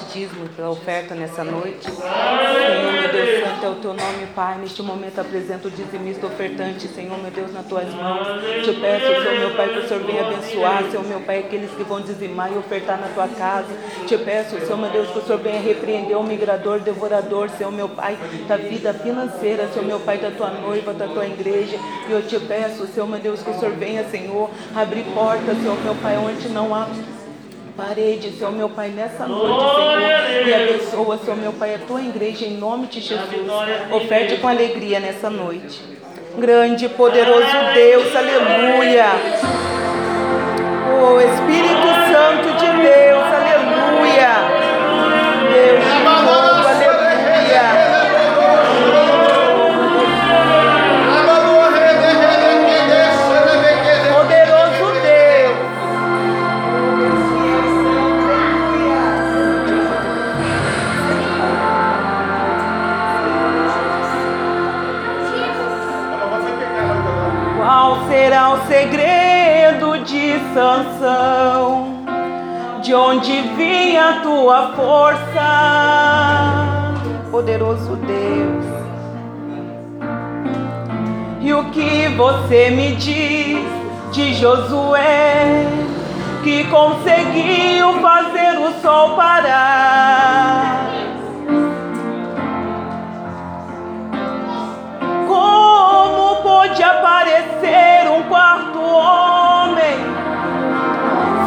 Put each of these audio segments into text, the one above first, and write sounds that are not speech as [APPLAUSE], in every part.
pelos dízimos, pela oferta nessa noite. Senhor, meu Deus Santo, é o teu nome, Pai. Neste momento apresento o dizimista ofertante, Senhor, meu Deus, nas tuas mãos. Te peço, Senhor, meu Pai, que o Senhor venha abençoar, Senhor, meu Pai, aqueles que vão dizimar e ofertar na tua casa. Te peço, Senhor, meu Deus, que o Senhor venha repreender o migrador, devorador, Senhor, meu Pai, da vida financeira, Senhor, meu Pai, da tua noiva, da tua igreja. E eu te peço, Senhor, meu Deus, que o Senhor venha, Senhor, abrir portas, Senhor, meu Pai, onde não há parede, Senhor meu Pai, nessa noite, Senhor. E abençoa, Senhor meu Pai, a tua igreja em nome de Jesus. Oferte com alegria nessa noite. Grande e poderoso Deus, aleluia. Oh Espírito Santo de Deus, Sansão? De onde vinha a tua força, poderoso Deus? E o que você me diz de Josué, que conseguiu fazer o sol parar? Como pôde aparecer um quarto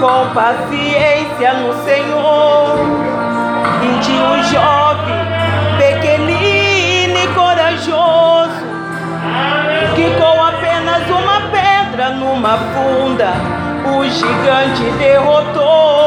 com paciência no Senhor, e de um jovem pequenino e corajoso, que com apenas uma pedra numa funda o gigante derrotou.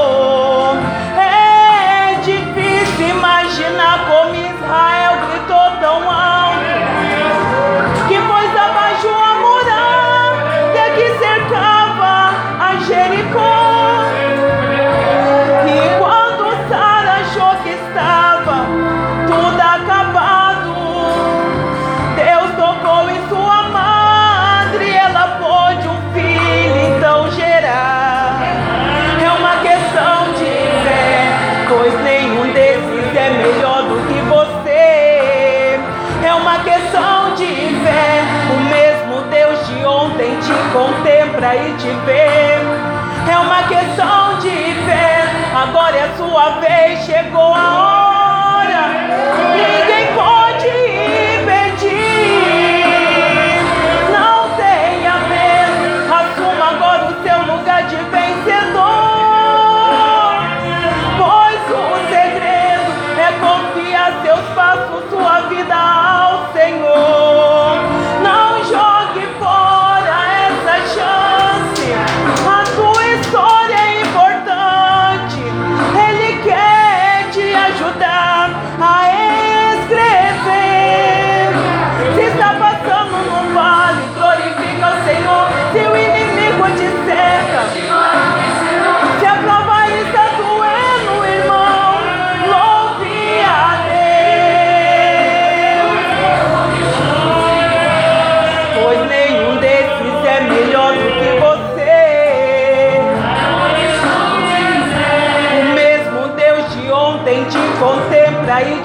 E te vê. É uma questão de fé, agora é a sua vez, chegou a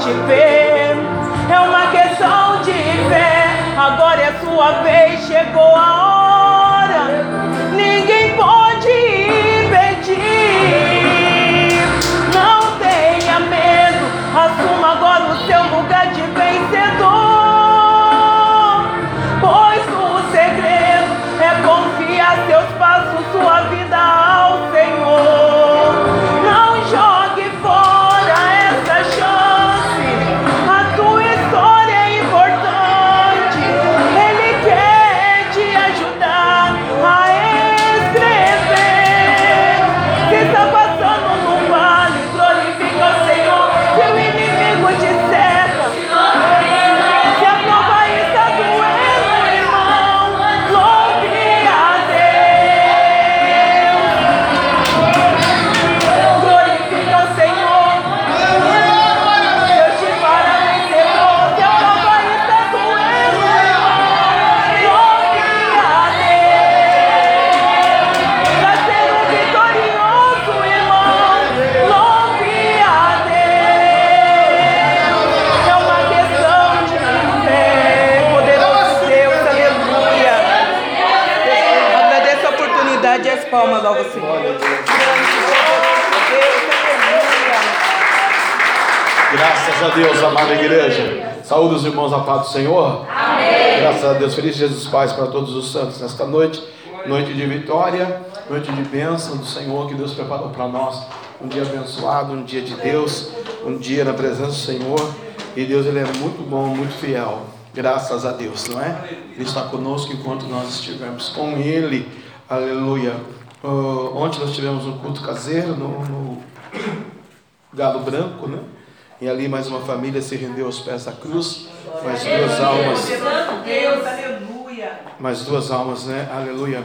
te vê. Deus, amada igreja. Saúde os irmãos a paz do Senhor. Amém. Graças a Deus. Feliz Jesus Paz para todos os santos nesta noite. Noite de vitória, noite de bênção do Senhor que Deus preparou para nós. Um dia abençoado, um dia de Deus, um dia na presença do Senhor. E Deus ele é muito bom, muito fiel. Graças a Deus, não é? Ele está conosco enquanto nós estivermos com Ele. Aleluia. Uh, ontem nós tivemos um culto caseiro no, no Galo Branco, né? E ali mais uma família se rendeu aos pés da cruz. Mais duas almas. Mais duas almas, né? Aleluia.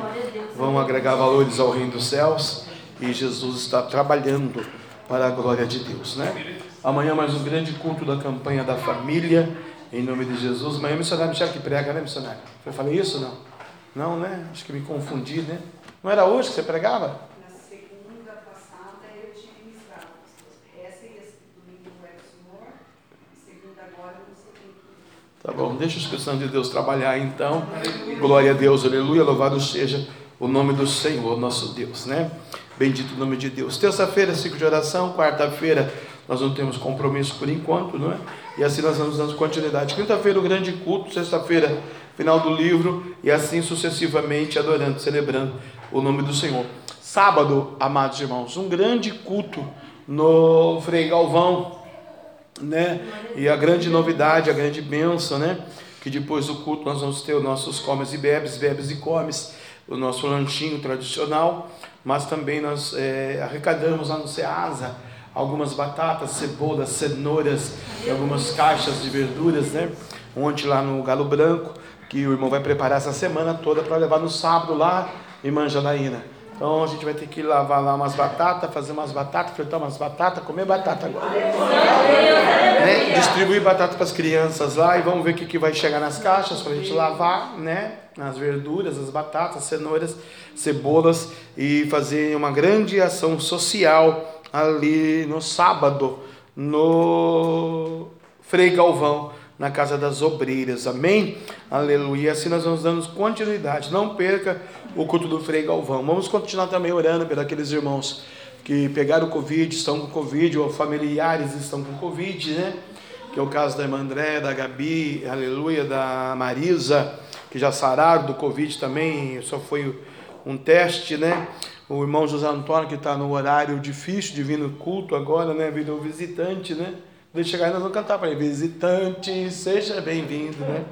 Vão agregar valores ao reino dos céus. E Jesus está trabalhando para a glória de Deus, né? Amanhã mais um grande culto da campanha da família. Em nome de Jesus. Amanhã missionário Michel que prega, né, missionário? Eu falei isso não? Não, né? Acho que me confundi, né? Não era hoje que você pregava? Na segunda passada eu tinha ministrado. Essa e esse domingo é do Senhor. Segunda agora eu não sei quem. Tá bom, deixa os cristãos de Deus trabalhar então. Glória a Deus, aleluia, louvado seja o nome do Senhor, nosso Deus, né? Bendito o nome de Deus. Terça-feira, ciclo de oração. Quarta-feira, nós não temos compromisso por enquanto, não é? E assim nós vamos dando continuidade. Quinta-feira, o grande culto. Sexta-feira, final do livro. E assim sucessivamente, adorando, celebrando o nome do Senhor. Sábado, amados irmãos, um grande culto no Frei Galvão, né? E a grande novidade, a grande bênção, né? Que depois do culto nós vamos ter os nossos comes e bebes, bebes e comes, o nosso lanchinho tradicional, mas também nós é, arrecadamos lá no Ceasa algumas batatas, cebolas, cenouras e algumas caixas de verduras, né? Ontem lá no Galo Branco, que o irmão vai preparar essa semana toda para levar no sábado lá em Manjanaína. Então a gente vai ter que lavar lá umas batatas, fazer umas batatas, fritar umas batatas, comer batata agora. Né? Distribuir batata para as crianças lá e vamos ver o que, que vai chegar nas caixas para a gente lavar, né? As verduras, as batatas, cenouras, cebolas e fazer uma grande ação social ali no sábado, no Frei Galvão, na Casa das Obreiras. Amém? Aleluia. Assim nós vamos dando continuidade. Não perca o culto do Frei Galvão. Vamos continuar também orando por aqueles irmãos que pegaram Covid, estão com Covid, ou familiares estão com Covid, né? Que é o caso da irmã André, da Gabi, aleluia, da Marisa, que já sararam do Covid também, só foi um teste, né? O irmão José Antônio, que está no horário difícil de vir no culto agora, né? Virou visitante, né? Quando ele chegar aí, nós vamos cantar para ele: Visitante, seja bem-vindo, né?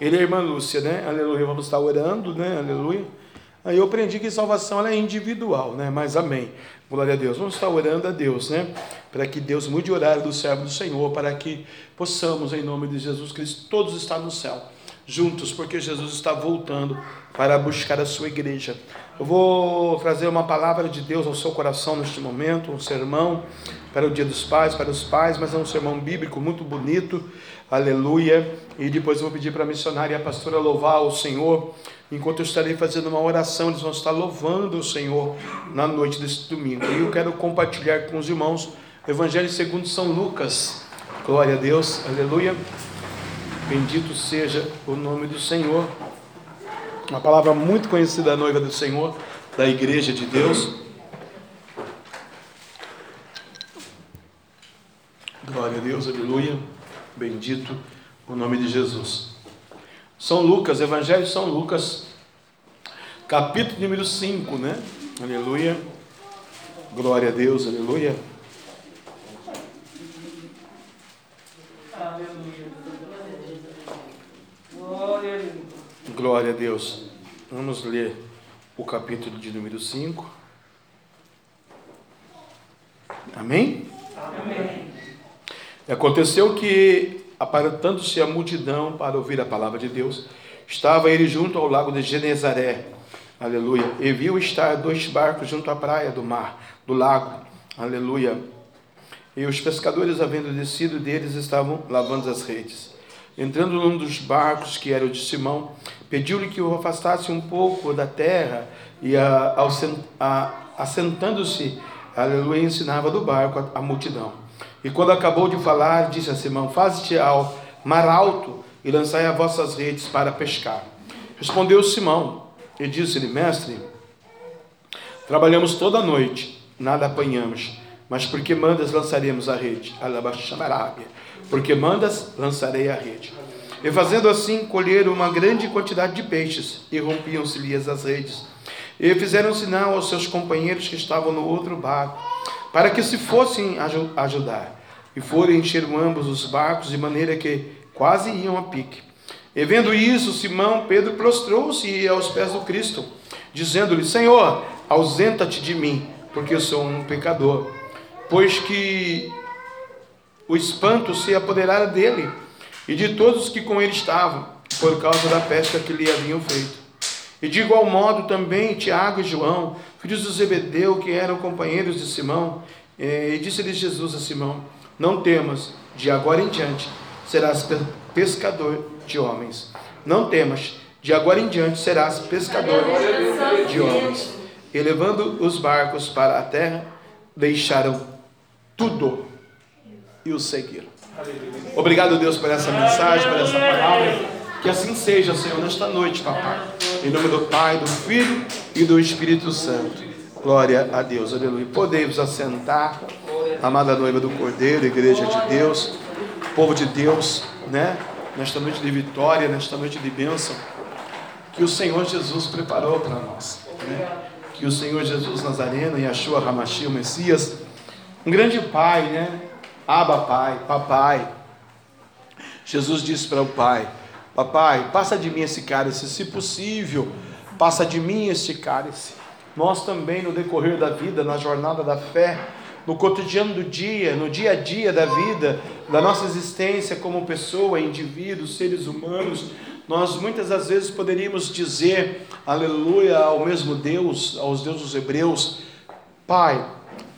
Ele é a irmã Lúcia, né? Aleluia. Vamos estar orando, né? Aleluia. Aí eu aprendi que salvação é individual, né? Mas amém. Glória a Deus. Vamos estar orando a Deus, né? Para que Deus mude o horário do servo do Senhor, para que possamos, em nome de Jesus Cristo, todos estar no céu, juntos, porque Jesus está voltando para buscar a sua igreja. Eu vou trazer uma palavra de Deus ao seu coração neste momento, um sermão para o Dia dos Pais, para os pais, mas é um sermão bíblico muito bonito, aleluia. E depois eu vou pedir para a missionária e a pastora louvar o Senhor, enquanto eu estarei fazendo uma oração, eles vão estar louvando o Senhor na noite deste domingo. E eu quero compartilhar com os irmãos o Evangelho segundo São Lucas, glória a Deus, aleluia. Bendito seja o nome do Senhor. Uma palavra muito conhecida da noiva do Senhor, da igreja de Deus. Glória a Deus, aleluia. Bendito o nome de Jesus. São Lucas, Evangelho de São Lucas, capítulo número 5, né? Aleluia. Glória a Deus, aleluia. Glória a Deus. Vamos ler o capítulo de número 5. Amém? Amém. Aconteceu que, aparentando-se a multidão para ouvir a palavra de Deus, estava ele junto ao lago de Genezaré. Aleluia. E viu estar dois barcos junto à praia do mar, do lago. Aleluia. E os pescadores, havendo descido deles, estavam lavando as redes. Entrando num dos barcos, que era o de Simão, pediu-lhe que o afastasse um pouco da terra e, assentando-se, aleluia, ensinava do barco a, a, multidão. E quando acabou de falar, disse a Simão: Faze-te ao mar alto e lançai as vossas redes para pescar. Respondeu Simão e disse-lhe: Mestre, Trabalhamos toda a noite, nada apanhamos, mas porque mandas lançaremos a rede. Alabaxamarábia. Porque mandas, lançarei a rede. E fazendo assim, colheram uma grande quantidade de peixes, e rompiam-se-lhes as redes. E fizeram sinal aos seus companheiros que estavam no outro barco, para que se fossem ajudar. E foram encher ambos os barcos, de maneira que quase iam a pique. E vendo isso, Simão Pedro prostrou-se aos pés do Cristo, dizendo-lhe: Senhor, ausenta-te de mim, porque eu sou um pecador. Pois que o espanto se apoderara dele e de todos que com ele estavam, por causa da pesca que lhe haviam feito. E de igual modo também Tiago e João, filhos do Zebedeu, que eram companheiros de Simão, eh, e disse-lhe Jesus a Simão: Não temas, de agora em diante serás pescador de homens. Não temas, de agora em diante serás pescador de homens. E levando os barcos para a terra, deixaram tudo e o seguiram. Obrigado, Deus, por essa mensagem, por essa palavra. Que assim seja, Senhor, nesta noite, papai. Em nome do Pai, do Filho e do Espírito Santo. Glória a Deus, aleluia. Podemos assentar, amada noiva do Cordeiro, igreja de Deus, povo de Deus, né? Nesta noite de vitória, nesta noite de bênção, que o Senhor Jesus preparou para nós. Né? Que o Senhor Jesus Nazareno e a Shua Hamashi, o Messias, um grande Pai, né? Aba Pai, Papai. Jesus disse para o Pai: Papai, passa de mim esse cálice, se possível, passa de mim este cálice. Nós também, no decorrer da vida, na jornada da fé, no cotidiano do dia, no dia a dia da vida, da nossa existência como pessoa, indivíduo, seres humanos, nós muitas das vezes poderíamos dizer, aleluia, ao mesmo Deus, aos deuses hebreus, Pai,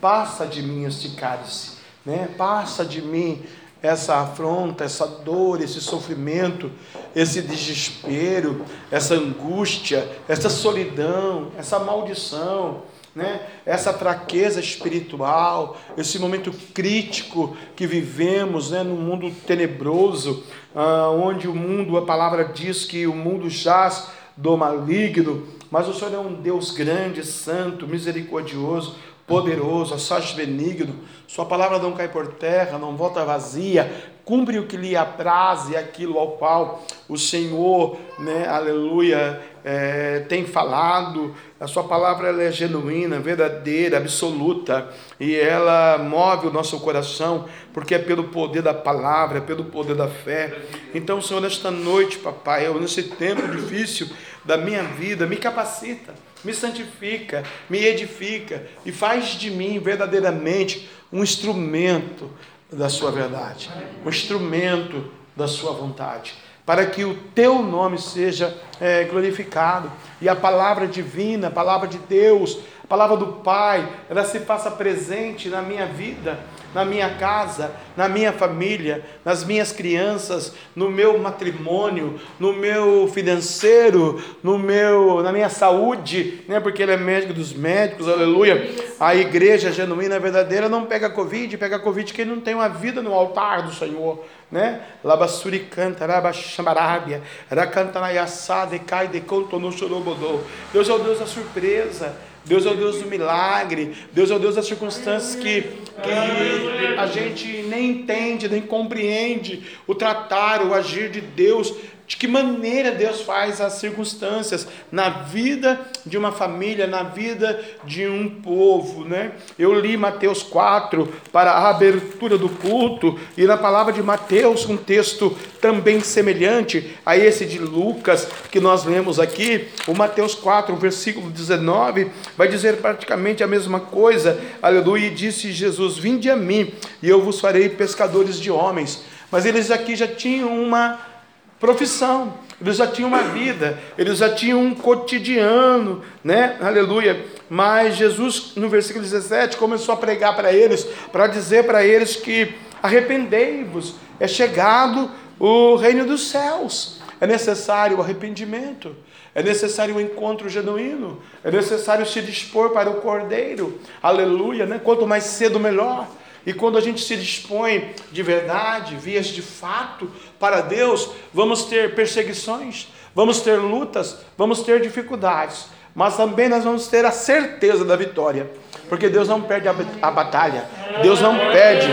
passa de mim este cálice né? Passa de mim essa afronta, essa dor, esse sofrimento, esse desespero, essa angústia, essa solidão, essa maldição, né? essa fraqueza espiritual, esse momento crítico que vivemos né? no mundo tenebroso, ah, onde o mundo, a palavra diz que o mundo jaz do maligno, mas o Senhor é um Deus grande, santo, misericordioso, poderoso, assaz benigno, sua palavra não cai por terra, não volta vazia, cumpre o que lhe apraz e aquilo ao qual o Senhor, né, aleluia, é, tem falado. A sua palavra ela é genuína, verdadeira, absoluta, e ela move o nosso coração, porque é pelo poder da palavra, é pelo poder da fé. Então, Senhor, nesta noite, papai, nesse tempo difícil da minha vida, me capacita me santifica, me edifica e faz de mim verdadeiramente um instrumento da Sua verdade, um instrumento da Sua vontade, para que o Teu nome seja é, glorificado. E a palavra divina, a palavra de Deus, a palavra do Pai, ela se faça presente na minha vida na minha casa, na minha família, nas minhas crianças, no meu matrimônio, no meu financeiro, no meu, na minha saúde, né? Porque ele é médico dos médicos, aleluia. A igreja genuína, verdadeira, não pega covid, pega covid quem não tem uma vida no altar do Senhor, né? Labassuri canta, rabaxambarábia, racantanayasá, decai, no chorobodô. Deus é o Deus da surpresa. Deus é o Deus do milagre, Deus é o Deus das circunstâncias que, que a gente nem entende, nem compreende o tratar, o agir de Deus de que maneira Deus faz as circunstâncias na vida de uma família, na vida de um povo, né? Eu li Mateus 4 para a abertura do culto e na palavra de Mateus um texto também semelhante a esse de Lucas que nós lemos aqui, o Mateus 4, versículo 19, vai dizer praticamente a mesma coisa. Aleluia, e disse Jesus: "Vinde a mim, e eu vos farei pescadores de homens". Mas eles aqui já tinham uma profissão, eles já tinham uma vida, eles já tinham um cotidiano, né? Aleluia. Mas Jesus, no versículo 17, começou a pregar para eles, para dizer para eles que arrependei-vos, é chegado o reino dos céus. É necessário o arrependimento, é necessário o encontro genuíno, é necessário se dispor para o cordeiro. Aleluia, né? Quanto mais cedo melhor. E quando a gente se dispõe de verdade, vias de fato para Deus, vamos ter perseguições, vamos ter lutas, vamos ter dificuldades. mas também nós vamos ter a certeza da vitória, porque Deus não perde a, batalha, Deus não perde.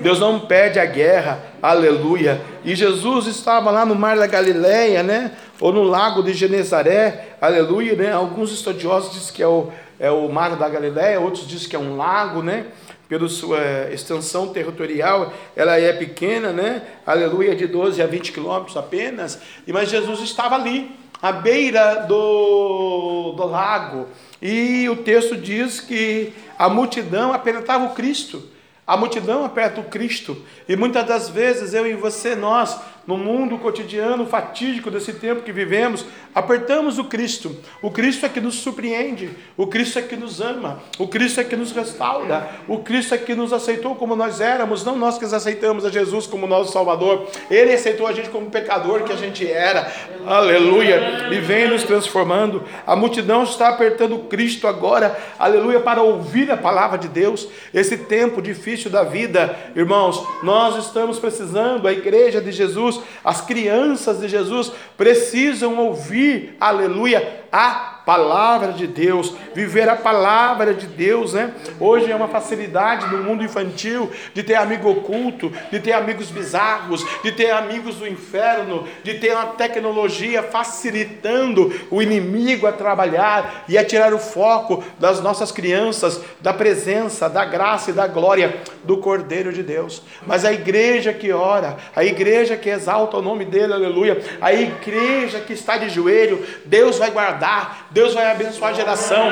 Deus não perde a guerra, aleluia. E Jesus estava lá no mar da Galileia, né? Ou no lago de Genezaré, aleluia, né? Alguns estudiosos dizem que é o, é o mar da Galileia, outros dizem que é um lago, né? Pela sua extensão territorial, ela é pequena, né? Aleluia, de 12 a 20 quilômetros apenas. Mas Jesus estava ali, à beira do, do lago. E o texto diz que a multidão apertava o Cristo. A multidão aperta o Cristo. E muitas das vezes eu e você, nós, no mundo cotidiano fatídico desse tempo que vivemos, apertamos o Cristo. O Cristo é que nos surpreende, o Cristo é que nos ama, o Cristo é que nos restaura, o Cristo é que nos aceitou como nós éramos, não nós que aceitamos a Jesus como nosso Salvador. Ele aceitou a gente como pecador que a gente era. Aleluia! E vem nos transformando. A multidão está apertando o Cristo agora, aleluia, para ouvir a palavra de Deus. Esse tempo difícil da vida, irmãos, nós estamos precisando, a igreja de Jesus Jesus, as crianças de Jesus precisam ouvir, aleluia, a palavra de Deus, viver a palavra de Deus, né? Hoje é uma facilidade no mundo infantil de ter amigo oculto, de ter amigos bizarros, de ter amigos do inferno, de ter uma tecnologia facilitando o inimigo a trabalhar e a tirar o foco das nossas crianças, da presença, da graça e da glória do Cordeiro de Deus. Mas a igreja que ora, a igreja que exalta o nome dele, aleluia, a igreja que está de joelho, Deus vai guardar, Deus vai abençoar a geração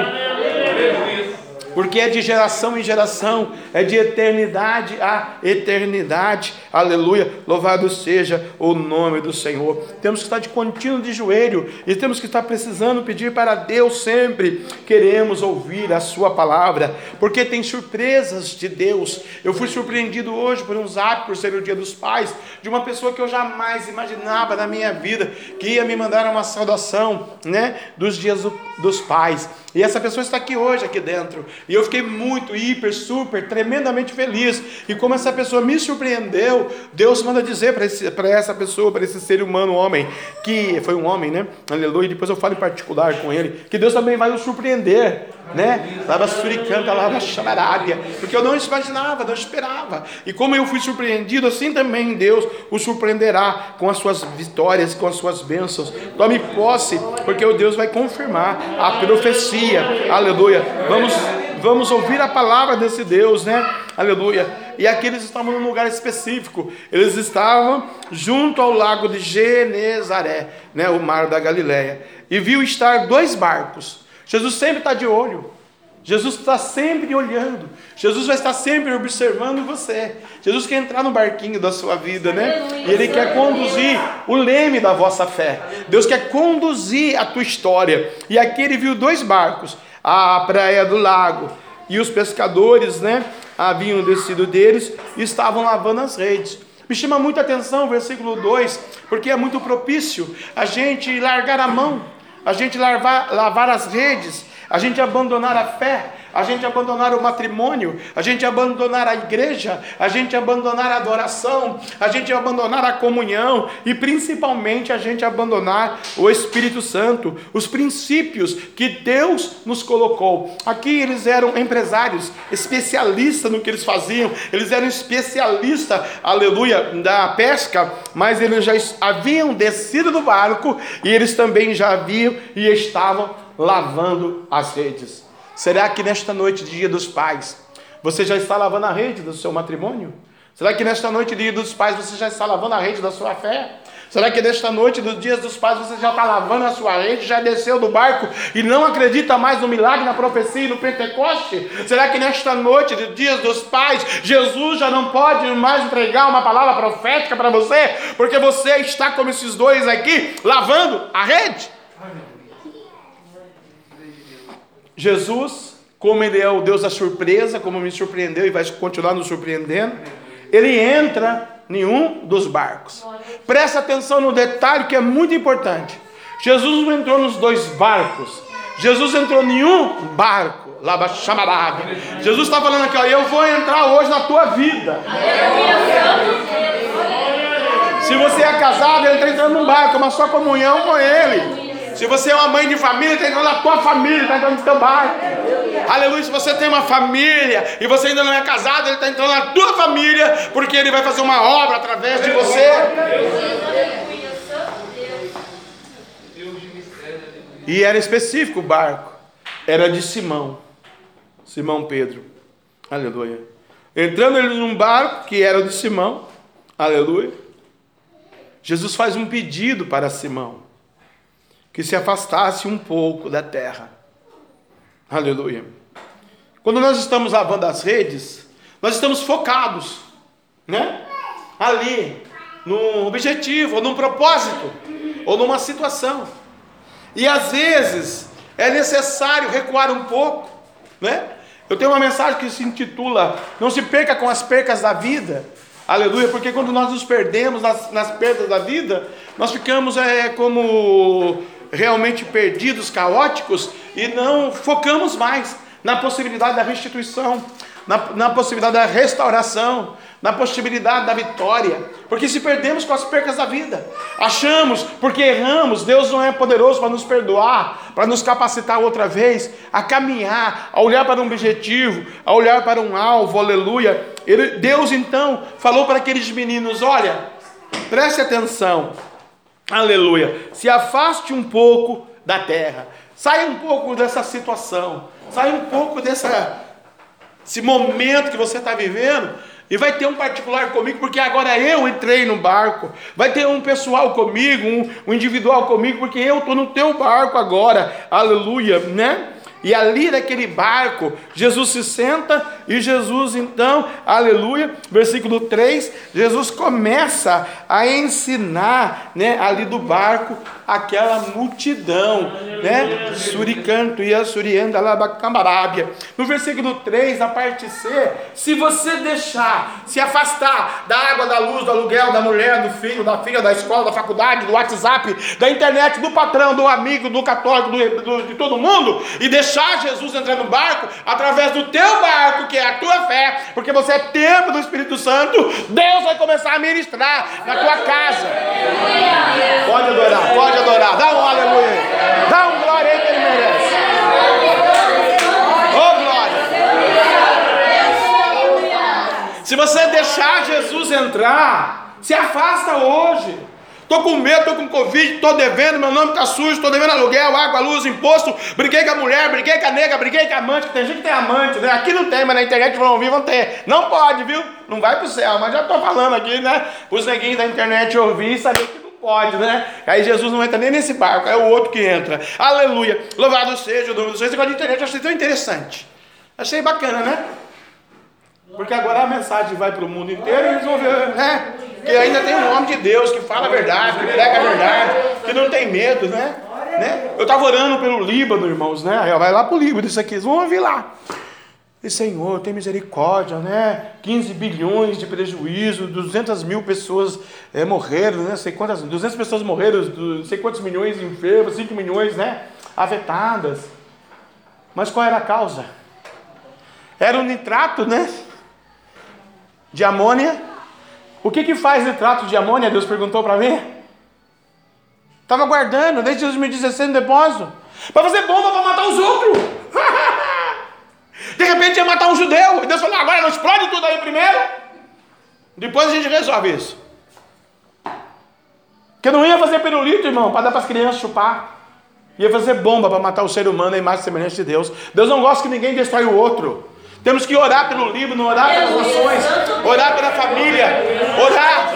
porque é de geração em geração, é de eternidade a eternidade. Aleluia. Louvado seja o nome do Senhor. Temos que estar de contínuo de joelho e temos que estar precisando pedir para Deus sempre. Queremos ouvir a Sua palavra, porque tem surpresas de Deus. Eu fui surpreendido hoje por um zap, por ser o Dia dos Pais, de uma pessoa que eu jamais imaginava na minha vida que ia me mandar uma saudação, né, dos dias dos pais. E essa pessoa está aqui hoje, aqui dentro. E eu fiquei muito, hiper, super, tremendamente feliz. E como essa pessoa me surpreendeu, Deus manda dizer para essa pessoa, para esse ser humano, homem, que foi um homem, né? Aleluia. Depois eu falo em particular com ele, que Deus também vai o surpreender né? Lava suricanta, lava chamarábia, porque eu não imaginava, não esperava. E como eu fui surpreendido, assim também Deus o surpreenderá com as suas vitórias, com as suas bênçãos. Tome posse, porque o Deus vai confirmar a profecia. Aleluia. Vamos vamos ouvir a palavra desse Deus, né? Aleluia. E aqui eles estavam num lugar específico. Eles estavam junto ao lago de Genezaré, né, o mar da Galileia. E viu estar dois barcos Jesus sempre está de olho. Jesus está sempre olhando. Jesus vai estar sempre observando você. Jesus quer entrar no barquinho da sua vida, né? E Ele quer conduzir o leme da vossa fé. Deus quer conduzir a tua história. E aqui ele viu dois barcos, a praia do lago. E os pescadores, né? Haviam descido deles e estavam lavando as redes. Me chama muita atenção o versículo 2, porque é muito propício a gente largar a mão a gente lavar, lavar as redes, a gente abandonar a fé, a gente abandonar o matrimônio, a gente abandonar a igreja, a gente abandonar a adoração, a gente abandonar a comunhão e principalmente a gente abandonar o Espírito Santo, os princípios que Deus nos colocou. Aqui eles eram empresários, especialistas no que eles faziam, eles eram especialistas, aleluia, da pesca, mas eles já haviam descido do barco e eles também já haviam e estavam lavando as redes. Será que nesta noite, dia dos pais, você já está lavando a rede do seu matrimônio? Será que nesta noite, dia dos pais, você já está lavando a rede da sua fé? Será que nesta noite, dos dias dos pais, você já está lavando a sua rede, já desceu do barco e não acredita mais no milagre, na profecia e no Pentecoste? Será que nesta noite, dos dias dos pais, Jesus já não pode mais entregar uma palavra profética para você, porque você está como esses dois aqui, lavando a rede? Jesus, como Ele é o Deus da surpresa, como me surpreendeu e vai continuar nos surpreendendo, Ele entra em um dos barcos. Presta atenção no detalhe que é muito importante. Jesus não entrou nos dois barcos. Jesus entrou em um barco. Lava chamarada. Jesus está falando aqui, ó, eu vou entrar hoje na tua vida. Se você é casado, ele está entrando num barco, uma sua comunhão com ele. Se você é uma mãe de família, está entrando na tua família, está entrando no teu barco. Aleluia. Se você tem uma família e você ainda não é casado, ele está entrando na tua família, porque ele vai fazer uma obra através de você. E era específico o barco. Era de Simão. Simão Pedro. Aleluia. Entrando ele num barco que era de Simão. Aleluia. Jesus faz um pedido para Simão que se afastasse um pouco da terra. Aleluia. Quando nós estamos lavando as redes, nós estamos focados, né? Ali, num objetivo, ou num propósito, ou numa situação. E às vezes é necessário recuar um pouco, né? Eu tenho uma mensagem que se intitula Não se perca com as percas da vida. Aleluia, porque quando nós nos perdemos nas, nas perdas da vida, nós ficamos é, como realmente perdidos, caóticos, e não focamos mais na possibilidade da restituição, na, na possibilidade da restauração, na possibilidade da vitória, porque se perdemos com as percas da vida, achamos, porque erramos, Deus não é poderoso para nos perdoar, para nos capacitar outra vez a caminhar, a olhar para um objetivo, a olhar para um alvo, aleluia. Ele, Deus então falou para aqueles meninos: olha, preste atenção, aleluia, se afaste um pouco da terra, saia um pouco dessa situação, saia um pouco dessa, momento que você está vivendo e vai ter um particular comigo, porque agora eu entrei no barco. Vai ter um pessoal comigo, um, um individual comigo, porque eu estou no teu barco agora. Aleluia, né? E ali naquele barco, Jesus se senta e Jesus então, aleluia, versículo 3, Jesus começa a ensinar, né, ali do barco aquela multidão, né? Suricanto e a surianda labacambarábia. No versículo 3, na parte C, se você deixar se afastar da água, da luz, do aluguel, da mulher, do filho, da filha, da escola, da faculdade, do WhatsApp, da internet, do patrão, do amigo, do católico, do, do, de todo mundo, e deixar Jesus entrar no barco através do teu barco, que é a tua fé, porque você é templo do Espírito Santo, Deus vai começar a ministrar na tua casa. Pode adorar, pode adorar. Dá um aleluia. Dá um glória aí que ele merece. Oh, glória. Se você deixar Jesus entrar, se afasta hoje. Estou com medo, estou com Covid, estou devendo, meu nome está sujo, estou devendo aluguel, água, luz, imposto. Briguei com a mulher, briguei com a nega, briguei com a amante. Tem gente que tem amante, né? Aqui não tem, mas na internet vão ouvir, vão ter. Não pode, viu? Não vai para o céu, mas já estou falando aqui, né? Os neguinhos da internet ouvir e saber que não pode, né? Aí Jesus não entra nem nesse barco, é o outro que entra. Aleluia. Louvado seja o nome do Senhor. Esse negócio de internet eu achei tão interessante. Achei bacana, né? Porque agora a mensagem vai para o mundo inteiro e ver, né? Que ainda tem um homem de Deus que fala a verdade, que prega a verdade, que não tem medo, né? né? Eu estava orando pelo Líbano, irmãos, né? Vai lá para o Líbano, isso aqui, eles vão ouvir lá. E Senhor, tem misericórdia, né? 15 bilhões de prejuízo, 200 mil pessoas é, morreram, né? Sei quantas, 200 pessoas morreram, não sei quantos milhões enfermos, 5 milhões, né? Afetadas. Mas qual era a causa? Era o nitrato, né? De amônia. O que que faz nitrato de amônia? Deus perguntou para mim. Estava guardando desde 2016 no depósito. Para fazer bomba para matar os outros. [LAUGHS] De repente ia matar um judeu. E Deus falou: agora não explode tudo aí primeiro. Depois a gente resolve isso. Porque não ia fazer pirulito, irmão, para dar para as crianças chupar. Ia fazer bomba para matar o ser humano a imagem semelhante de Deus. Deus não gosta que ninguém destrói o outro. Temos que orar pelo Líbano, orar pelas nações, orar pela família, orar,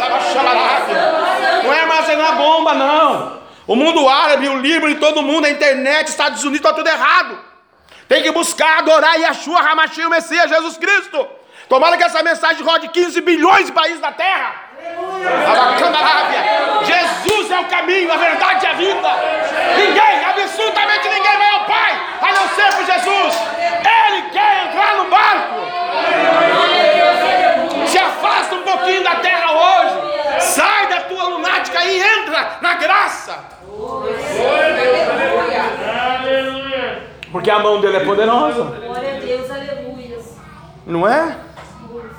não é armazenar bomba, não. O mundo árabe, o Líbano e todo mundo, a internet, Estados Unidos, está tudo errado. Tem que buscar, adorar Yeshua, Hamashim, o Messias, Jesus Cristo. Tomara que essa mensagem rode 15 bilhões de países da terra. Jesus é o caminho, a verdade e a vida. Ninguém, absolutamente ninguém vai ao Pai, a não ser por Jesus. Ele quer entrar no barco. Se afasta um pouquinho da terra hoje. Sai da tua lunática e entra na graça. Porque a mão dele é poderosa. Glória a Deus, aleluia. Não é?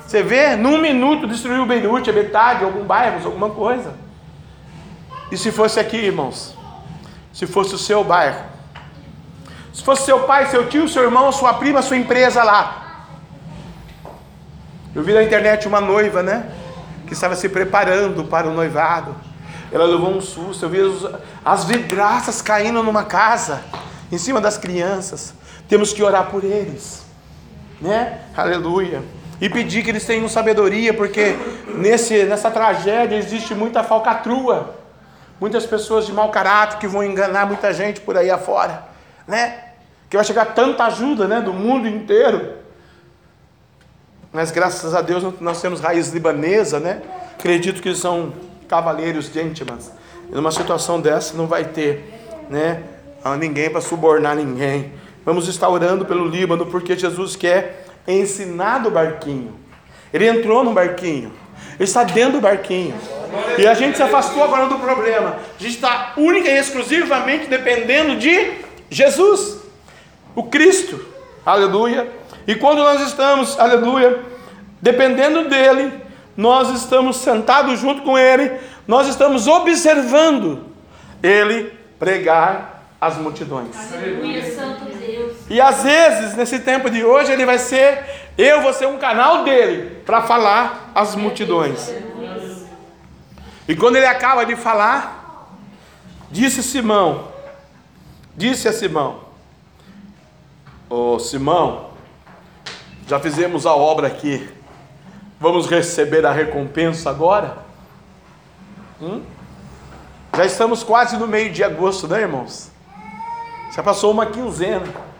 Você vê, num minuto destruiu Beirute, a metade, algum bairro, alguma coisa. E se fosse aqui, irmãos? se fosse o seu bairro. Se fosse seu pai, seu tio, seu irmão, sua prima, sua empresa lá. Eu vi na internet uma noiva, né? Que estava se preparando para o noivado. Ela levou um susto. Eu vi as vidraças caindo numa casa, em cima das crianças. Temos que orar por eles, né? Aleluia. E pedir que eles tenham sabedoria, porque nesse, nessa tragédia existe muita falcatrua. Muitas pessoas de mau caráter que vão enganar muita gente por aí afora, né? Que vai chegar tanta ajuda, né, do mundo inteiro. Mas graças a Deus nós temos raiz libanesa, né? Acredito que são cavaleiros gentlemen. Numa situação dessa não vai ter, né, ninguém para subornar ninguém. Vamos estar orando pelo Líbano porque Jesus quer ensinar do barquinho. Ele entrou no barquinho. Ele está dentro do barquinho. E a gente se afastou agora do problema. A gente está única e exclusivamente dependendo de Jesus, o Cristo. Aleluia. E quando nós estamos, aleluia, dependendo dele, nós estamos sentados junto com ele, nós estamos observando ele pregar as multidões. Aleluia, Santo. E às vezes, nesse tempo de hoje, ele vai ser, eu vou ser um canal dele para falar às multidões. E quando ele acaba de falar, disse Simão, disse a Simão, ô oh, Simão, já fizemos a obra aqui, vamos receber a recompensa agora? Hum? Já estamos quase no meio de agosto, né, irmãos? Já passou uma quinzena.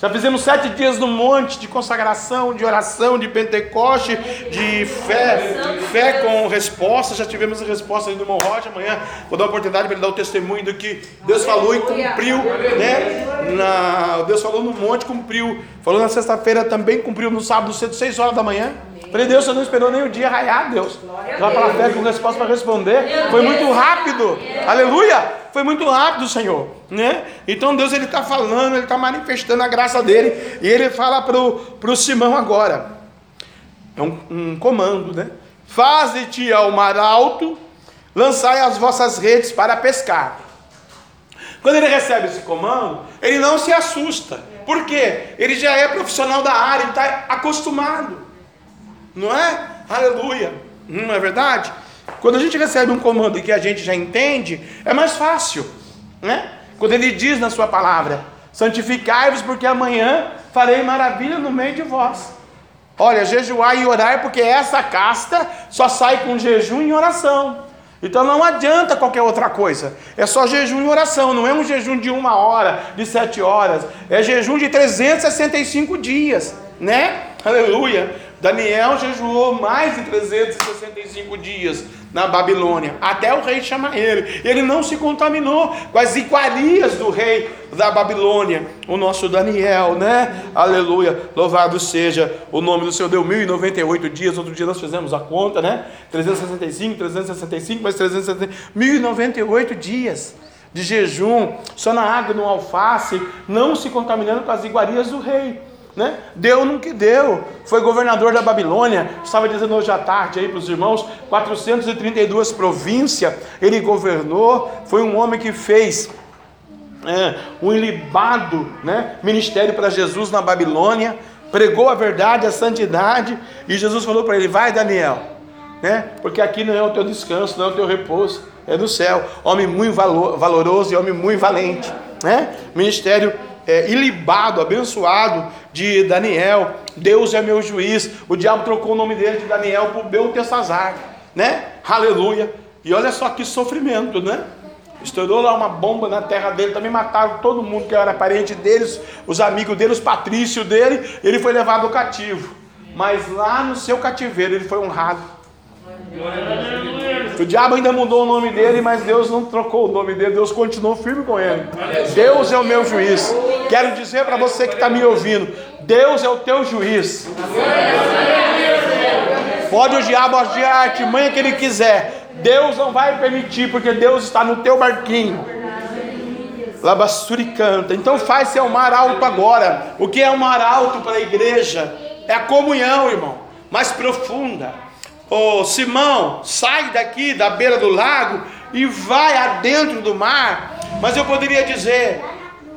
Já fizemos sete dias no monte de consagração, de oração, de Pentecoste, de fé, fé com resposta. Já tivemos a resposta do irmão Roger. Amanhã vou dar a oportunidade para ele dar o testemunho do que Deus falou e cumpriu, né? Na, Deus falou no monte, cumpriu. Falou na sexta-feira também, cumpriu no sábado cedo, seis horas da manhã. Falei, Deus, você não esperou nem o dia raiar, Deus. Já para fé com resposta para responder. Foi muito rápido. Aleluia! Foi muito rápido, Senhor. Né? Então Deus ele está falando, ele está manifestando a graça dele. E ele fala para o Simão agora. É um, um comando, né? Faze-te ao mar alto, lançai as vossas redes para pescar. Quando ele recebe esse comando, ele não se assusta. Por quê? Ele já é profissional da área, ele está acostumado. Não é? Aleluia. Não é verdade? Quando a gente recebe um comando que a gente já entende, é mais fácil, né? Quando ele diz na sua palavra: santificai-vos, porque amanhã farei maravilha no meio de vós. Olha, jejuar e orar, porque essa casta só sai com jejum e oração. Então não adianta qualquer outra coisa. É só jejum e oração. Não é um jejum de uma hora, de sete horas. É jejum de 365 dias, né? Aleluia. Daniel jejuou mais de 365 dias na Babilônia, até o rei chamar ele. Ele não se contaminou com as iguarias do rei da Babilônia, o nosso Daniel, né? Aleluia. Louvado seja o nome do Senhor. Deu 1098 dias. Outro dia nós fizemos a conta, né? 365, 365, mais 365, 1098 dias de jejum, só na água, no alface, não se contaminando com as iguarias do rei. Né? Deu no que deu. Foi governador da Babilônia. Estava dizendo hoje à tarde aí para os irmãos: 432 províncias ele governou. Foi um homem que fez é, um ilibado né, ministério para Jesus na Babilônia. Pregou a verdade, a santidade. E Jesus falou para ele: Vai, Daniel, né? porque aqui não é o teu descanso, não é o teu repouso, é do céu. Homem muito valoroso e homem muito valente. Né? Ministério é, ilibado, abençoado de Daniel. Deus é meu juiz. O diabo trocou o nome dele de Daniel por Beltesazar, né? Aleluia. E olha só que sofrimento, né? Estourou lá uma bomba na terra dele, também mataram todo mundo que era parente deles, os amigos dele, os patrícios dele. Ele foi levado cativo. Mas lá no seu cativeiro ele foi honrado. O diabo ainda mudou o nome dele, mas Deus não trocou o nome dele, Deus continuou firme com ele. Deus é o meu juiz. Quero dizer para você que está me ouvindo: Deus é o teu juiz. Pode o diabo agir a artimanha que ele quiser, Deus não vai permitir, porque Deus está no teu barquinho. Labassuri canta. Então faz-se o mar alto agora. O que é o mar alto para a igreja? É a comunhão, irmão, mais profunda Ô Simão, sai daqui da beira do lago e vai adentro do mar. Mas eu poderia dizer,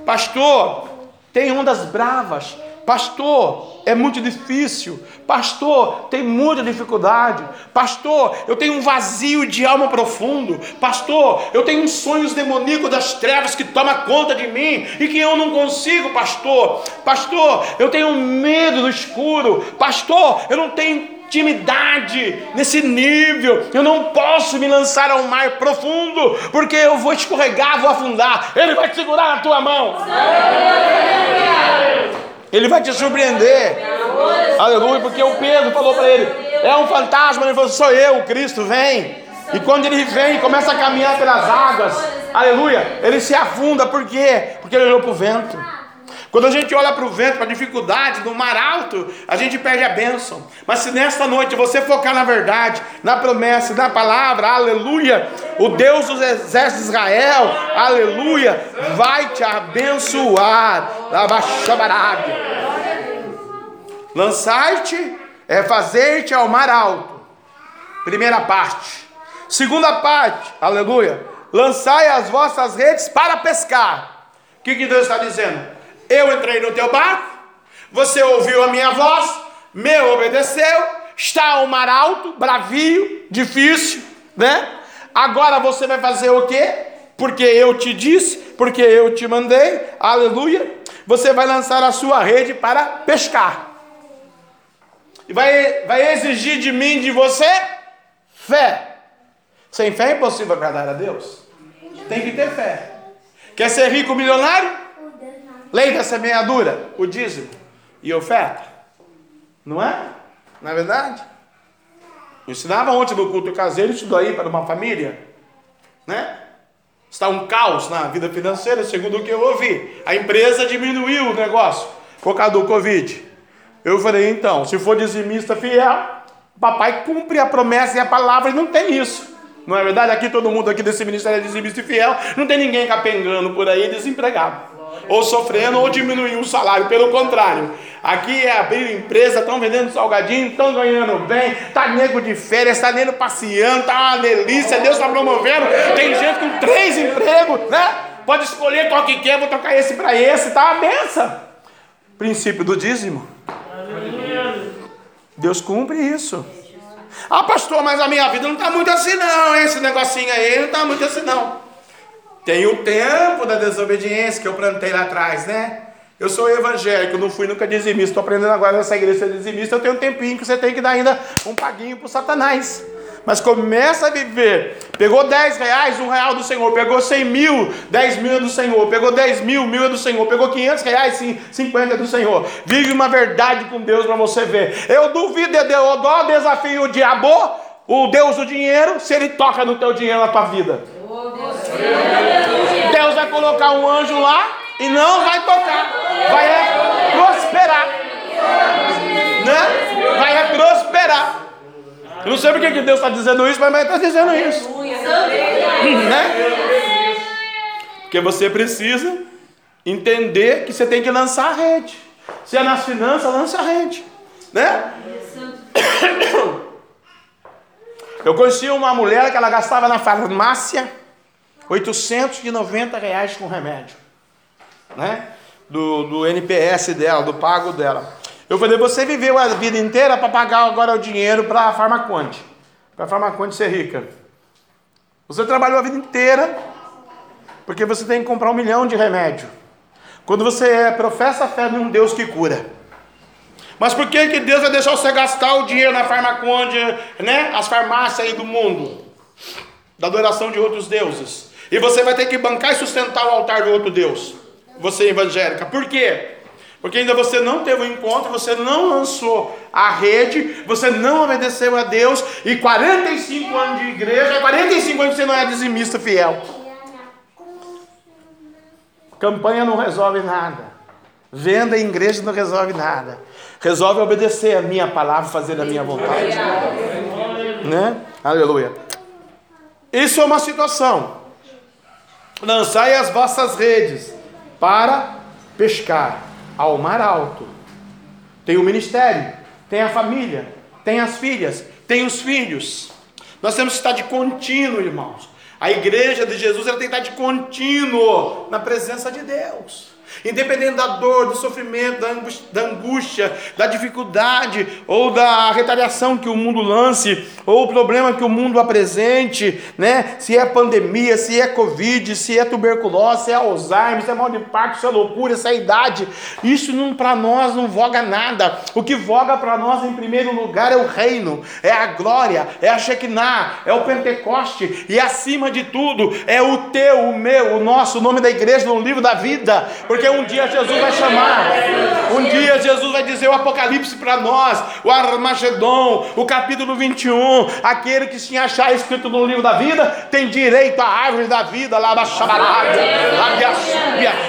pastor, tem ondas bravas, pastor, é muito difícil, pastor, tem muita dificuldade, pastor, eu tenho um vazio de alma profundo, pastor, eu tenho sonhos demoníacos das trevas que toma conta de mim e que eu não consigo, pastor, pastor, eu tenho medo do escuro, pastor, eu não tenho intimidade nesse nível. Eu não posso me lançar ao mar profundo, porque eu vou escorregar, vou afundar. Ele vai te segurar na tua mão. Ele vai te surpreender. Aleluia, porque o Pedro falou para ele: é um fantasma. Ele falou: sou eu, o Cristo, vem. E quando ele vem, começa a caminhar pelas águas, aleluia, ele se afunda, por quê? Porque ele olhou para o vento. Quando a gente olha para o vento, para a dificuldade, no mar alto, a gente perde a bênção. Mas se nesta noite você focar na verdade, na promessa, na palavra, aleluia, o Deus dos exércitos de Israel, aleluia, vai te abençoar. Lançar-te é fazer-te ao mar alto. Primeira parte. Segunda parte, aleluia. Lançai as vossas redes para pescar. O que, que Deus está dizendo? Eu entrei no teu barco, você ouviu a minha voz, me obedeceu, está ao mar alto, bravio, difícil, né? Agora você vai fazer o quê? Porque eu te disse, porque eu te mandei, aleluia. Você vai lançar a sua rede para pescar. E vai, vai exigir de mim, de você, fé. Sem fé é impossível agradar a Deus. Tem que ter fé. Quer ser rico milionário? Lei da semeadura, o dízimo e oferta. Não é? Não é verdade? Ensinava ontem no culto caseiro isso daí para uma família, né? Está um caos na vida financeira, segundo o que eu ouvi. A empresa diminuiu o negócio por causa do Covid. Eu falei, então, se for dizimista fiel, papai cumpre a promessa e a palavra e não tem isso. Não é verdade? Aqui todo mundo aqui desse ministério é dizimista e fiel, não tem ninguém capengando por aí desempregado ou sofrendo, ou diminuir o salário. Pelo contrário, aqui é abrir empresa, estão vendendo salgadinho, estão ganhando bem, está nego de férias, está nego passeando, está uma delícia, Deus está promovendo. Tem gente com três empregos, né? Pode escolher qual que quer, vou trocar esse para esse, tá uma benção. Princípio do dízimo. Deus cumpre isso. Ah, pastor, mas a minha vida não está muito assim, não. Esse negocinho aí não está muito assim, não. Tem o tempo da desobediência que eu plantei lá atrás, né? Eu sou evangélico, não fui nunca dizimista, estou aprendendo agora nessa igreja ser dizimista. Eu tenho um tempinho que você tem que dar ainda um paguinho para Satanás. Mas começa a viver. Pegou 10 reais, um real do Senhor. Pegou 100 mil, 10 mil é do Senhor. Pegou 10 mil, mil é do Senhor. Pegou 500 reais, 50 é do Senhor. Vive uma verdade com Deus para você ver. Eu duvido, eu dou desafio o diabo, o Deus do dinheiro, se ele toca no teu dinheiro na tua vida. Deus vai colocar um anjo lá e não vai tocar, vai é prosperar, né? Vai é prosperar. Eu não sei porque que Deus está dizendo isso, mas está dizendo isso, né? Porque você precisa entender que você tem que lançar a rede. Se é nas finanças, lance a rede, né? [COUGHS] Eu conheci uma mulher que ela gastava na farmácia 890 reais com remédio, né? Do, do NPS dela, do pago dela. Eu falei, você viveu a vida inteira para pagar agora o dinheiro para a Farmaconte, para a Farmaconte ser rica. Você trabalhou a vida inteira porque você tem que comprar um milhão de remédio. Quando você é, professa a fé num Deus que cura. Mas por que, que Deus vai deixar você gastar o dinheiro na Farmaconde, né? As farmácias aí do mundo, da adoração de outros deuses? E você vai ter que bancar e sustentar o altar do outro Deus. Você evangélica. Por quê? Porque ainda você não teve o um encontro, você não lançou a rede, você não obedeceu a Deus, e 45 anos de igreja, 45 anos você não é dizimista fiel. Campanha não resolve nada. Venda em igreja não resolve nada. Resolve obedecer a minha palavra, fazer a minha vontade. Né? Aleluia. Isso é uma situação lançai as vossas redes para pescar ao mar alto. Tem o ministério, tem a família, tem as filhas, tem os filhos. Nós temos que estar de contínuo, irmãos. A igreja de Jesus ela tem que estar de contínuo na presença de Deus. Independente da dor, do sofrimento, da angústia, da dificuldade ou da retaliação que o mundo lance, ou o problema que o mundo apresente, né? Se é pandemia, se é Covid, se é tuberculose, se é Alzheimer, se é mal de parto, se é loucura, se é idade, isso não para nós não voga nada. O que voga para nós em primeiro lugar é o reino, é a glória, é a Shekinah, é o Pentecoste e acima de tudo é o teu, o meu, o nosso, o nome da igreja no livro da vida, porque um dia Jesus vai chamar, um dia Jesus vai dizer o Apocalipse para nós, o Armagedon, o capítulo 21, aquele que se achar escrito no livro da vida tem direito à árvore da vida, lá da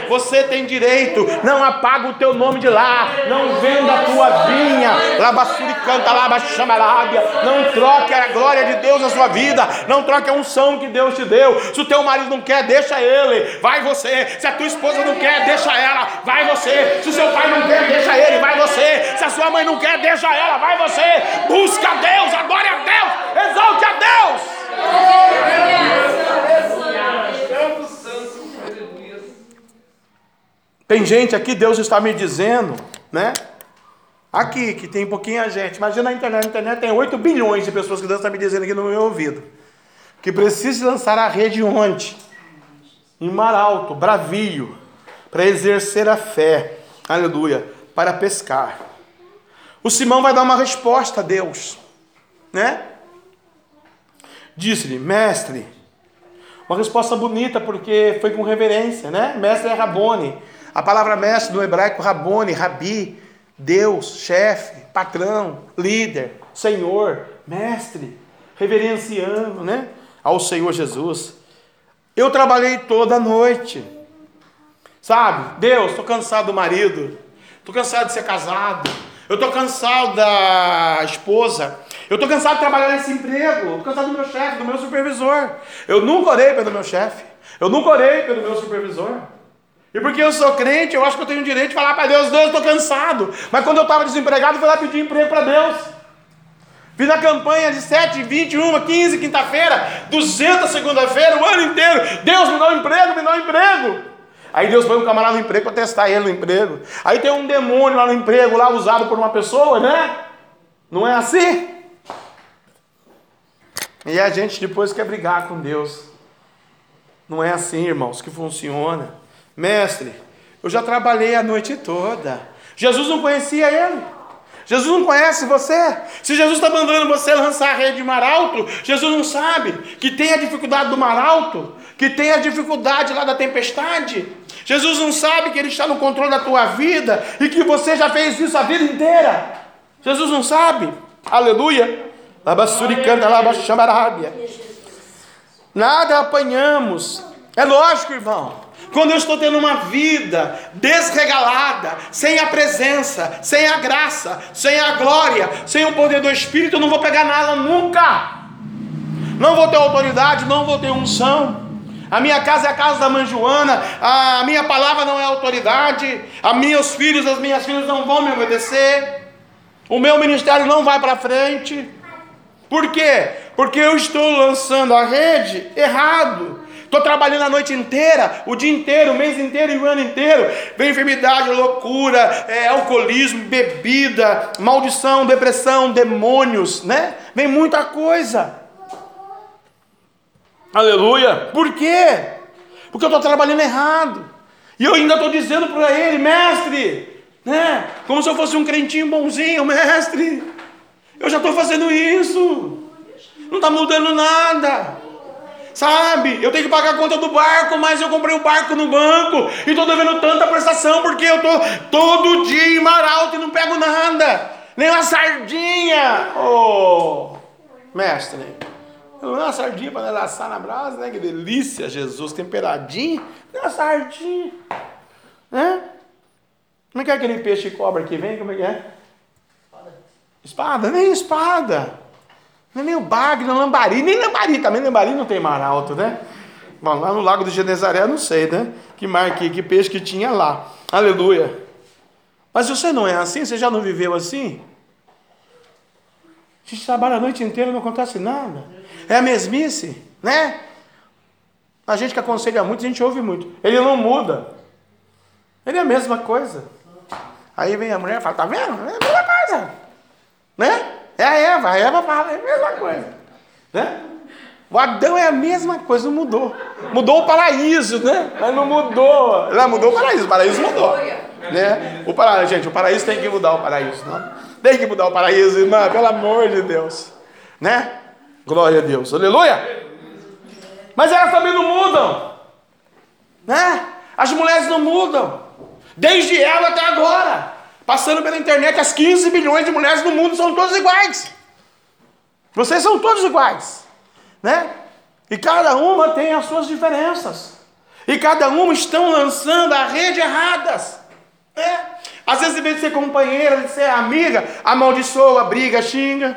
você tem direito, não apaga o teu nome de lá, não venda a tua vinha, canta lá não troque a glória de Deus na sua vida, não troque a unção que Deus te deu. Se o teu marido não quer, deixa ele, vai você. Se a tua esposa não quer, deixa ela, vai você. Se seu pai não quer, deixa ele, vai você. Se a sua mãe não quer, deixa ela, vai você. Busca a Deus, adore a Deus, exalte a Deus. Tem gente aqui, Deus está me dizendo, né? Aqui, que tem pouquinha gente. Imagina na internet. Na internet tem 8 bilhões de pessoas que Deus está me dizendo aqui no meu ouvido. Que precisa lançar a rede onde? Em mar alto, bravio, para exercer a fé. Aleluia. Para pescar. O Simão vai dar uma resposta a Deus, né? Disse-lhe, mestre, uma resposta bonita porque foi com reverência, né? Mestre é Rabone. A palavra mestre no hebraico, Rabone, Rabi, Deus, chefe, patrão, líder, Senhor, mestre, reverenciando, né? Ao Senhor Jesus. Eu trabalhei toda a noite. Sabe? Deus, estou cansado do marido. Estou cansado de ser casado. Eu estou cansado da esposa. Eu estou cansado de trabalhar nesse emprego. Estou cansado do meu chefe, do meu supervisor. Eu nunca orei pelo meu chefe. Eu nunca orei pelo meu supervisor. E porque eu sou crente, eu acho que eu tenho o direito de falar para Deus, Deus, estou cansado. Mas quando eu estava desempregado, eu fui lá pedir emprego para Deus. Fiz a campanha de 7, 21, 15, quinta-feira, 200 segunda-feira, o ano inteiro. Deus me dá um emprego, me dá um emprego. Aí Deus põe um camarada no emprego para testar ele no emprego. Aí tem um demônio lá no emprego, lá usado por uma pessoa, né? Não é assim? E a gente depois quer brigar com Deus. Não é assim, irmãos, que funciona. Mestre, eu já trabalhei a noite toda. Jesus não conhecia ele. Jesus não conhece você. Se Jesus está mandando você lançar a rede de mar alto, Jesus não sabe que tem a dificuldade do mar alto, que tem a dificuldade lá da tempestade. Jesus não sabe que Ele está no controle da tua vida e que você já fez isso a vida inteira. Jesus não sabe. Aleluia. Nada apanhamos. É lógico, irmão. Quando eu estou tendo uma vida desregalada, sem a presença, sem a graça, sem a glória, sem o poder do Espírito, eu não vou pegar nada nunca. Não vou ter autoridade, não vou ter unção. A minha casa é a casa da mãe Joana, a minha palavra não é autoridade, a meus filhos, as minhas filhas não vão me obedecer, o meu ministério não vai para frente. Por quê? Porque eu estou lançando a rede errado. Estou trabalhando a noite inteira, o dia inteiro, o mês inteiro e o ano inteiro. Vem enfermidade, loucura, é, alcoolismo, bebida, maldição, depressão, demônios, né? Vem muita coisa. Aleluia. Por quê? Porque eu estou trabalhando errado. E eu ainda estou dizendo para ele, mestre, né? Como se eu fosse um crentinho bonzinho, [LAUGHS] mestre. Eu já estou fazendo isso. Não está mudando nada. Sabe, eu tenho que pagar a conta do barco, mas eu comprei o um barco no banco e estou devendo tanta prestação porque eu estou todo dia em mar alto e não pego nada, nem uma sardinha. Oh, mestre, uma sardinha para assar na brasa, né? Que delícia, Jesus, temperadinho, nem uma sardinha, né? Como é que é aquele peixe cobra que vem? Como é que é? Espada. Espada, nem espada. É nem o bagre, é lambari, nem lambari, também lambari não tem mar alto, né? Bom, lá no lago de Genezaré, não sei, né? Que mar, que, que peixe que tinha lá. Aleluia. Mas você não é assim? Você já não viveu assim? A gente trabalha a noite inteira não acontece nada. É a mesmice, né? A gente que aconselha muito, a gente ouve muito. Ele não muda. Ele é a mesma coisa. Aí vem a mulher e fala, tá vendo? É a mesma coisa. Né? É a Eva, a Eva fala, é a mesma coisa. Né? O Adão é a mesma coisa, não mudou. Mudou o paraíso, né? Mas não mudou. Não, mudou o paraíso, o paraíso mudou. Né? O paraíso, gente, o paraíso tem que mudar o paraíso, não? Tem que mudar o paraíso, irmã, pelo amor de Deus. Né? Glória a Deus. Aleluia! Mas elas também não mudam. Né? As mulheres não mudam. Desde ela até agora. Passando pela internet, as 15 milhões de mulheres no mundo são todas iguais. Vocês são todos iguais. Né? E cada uma tem as suas diferenças. E cada uma estão lançando a rede erradas. Né? Às vezes, em vez de ser companheira, de ser amiga, amaldiçoa, briga, xinga.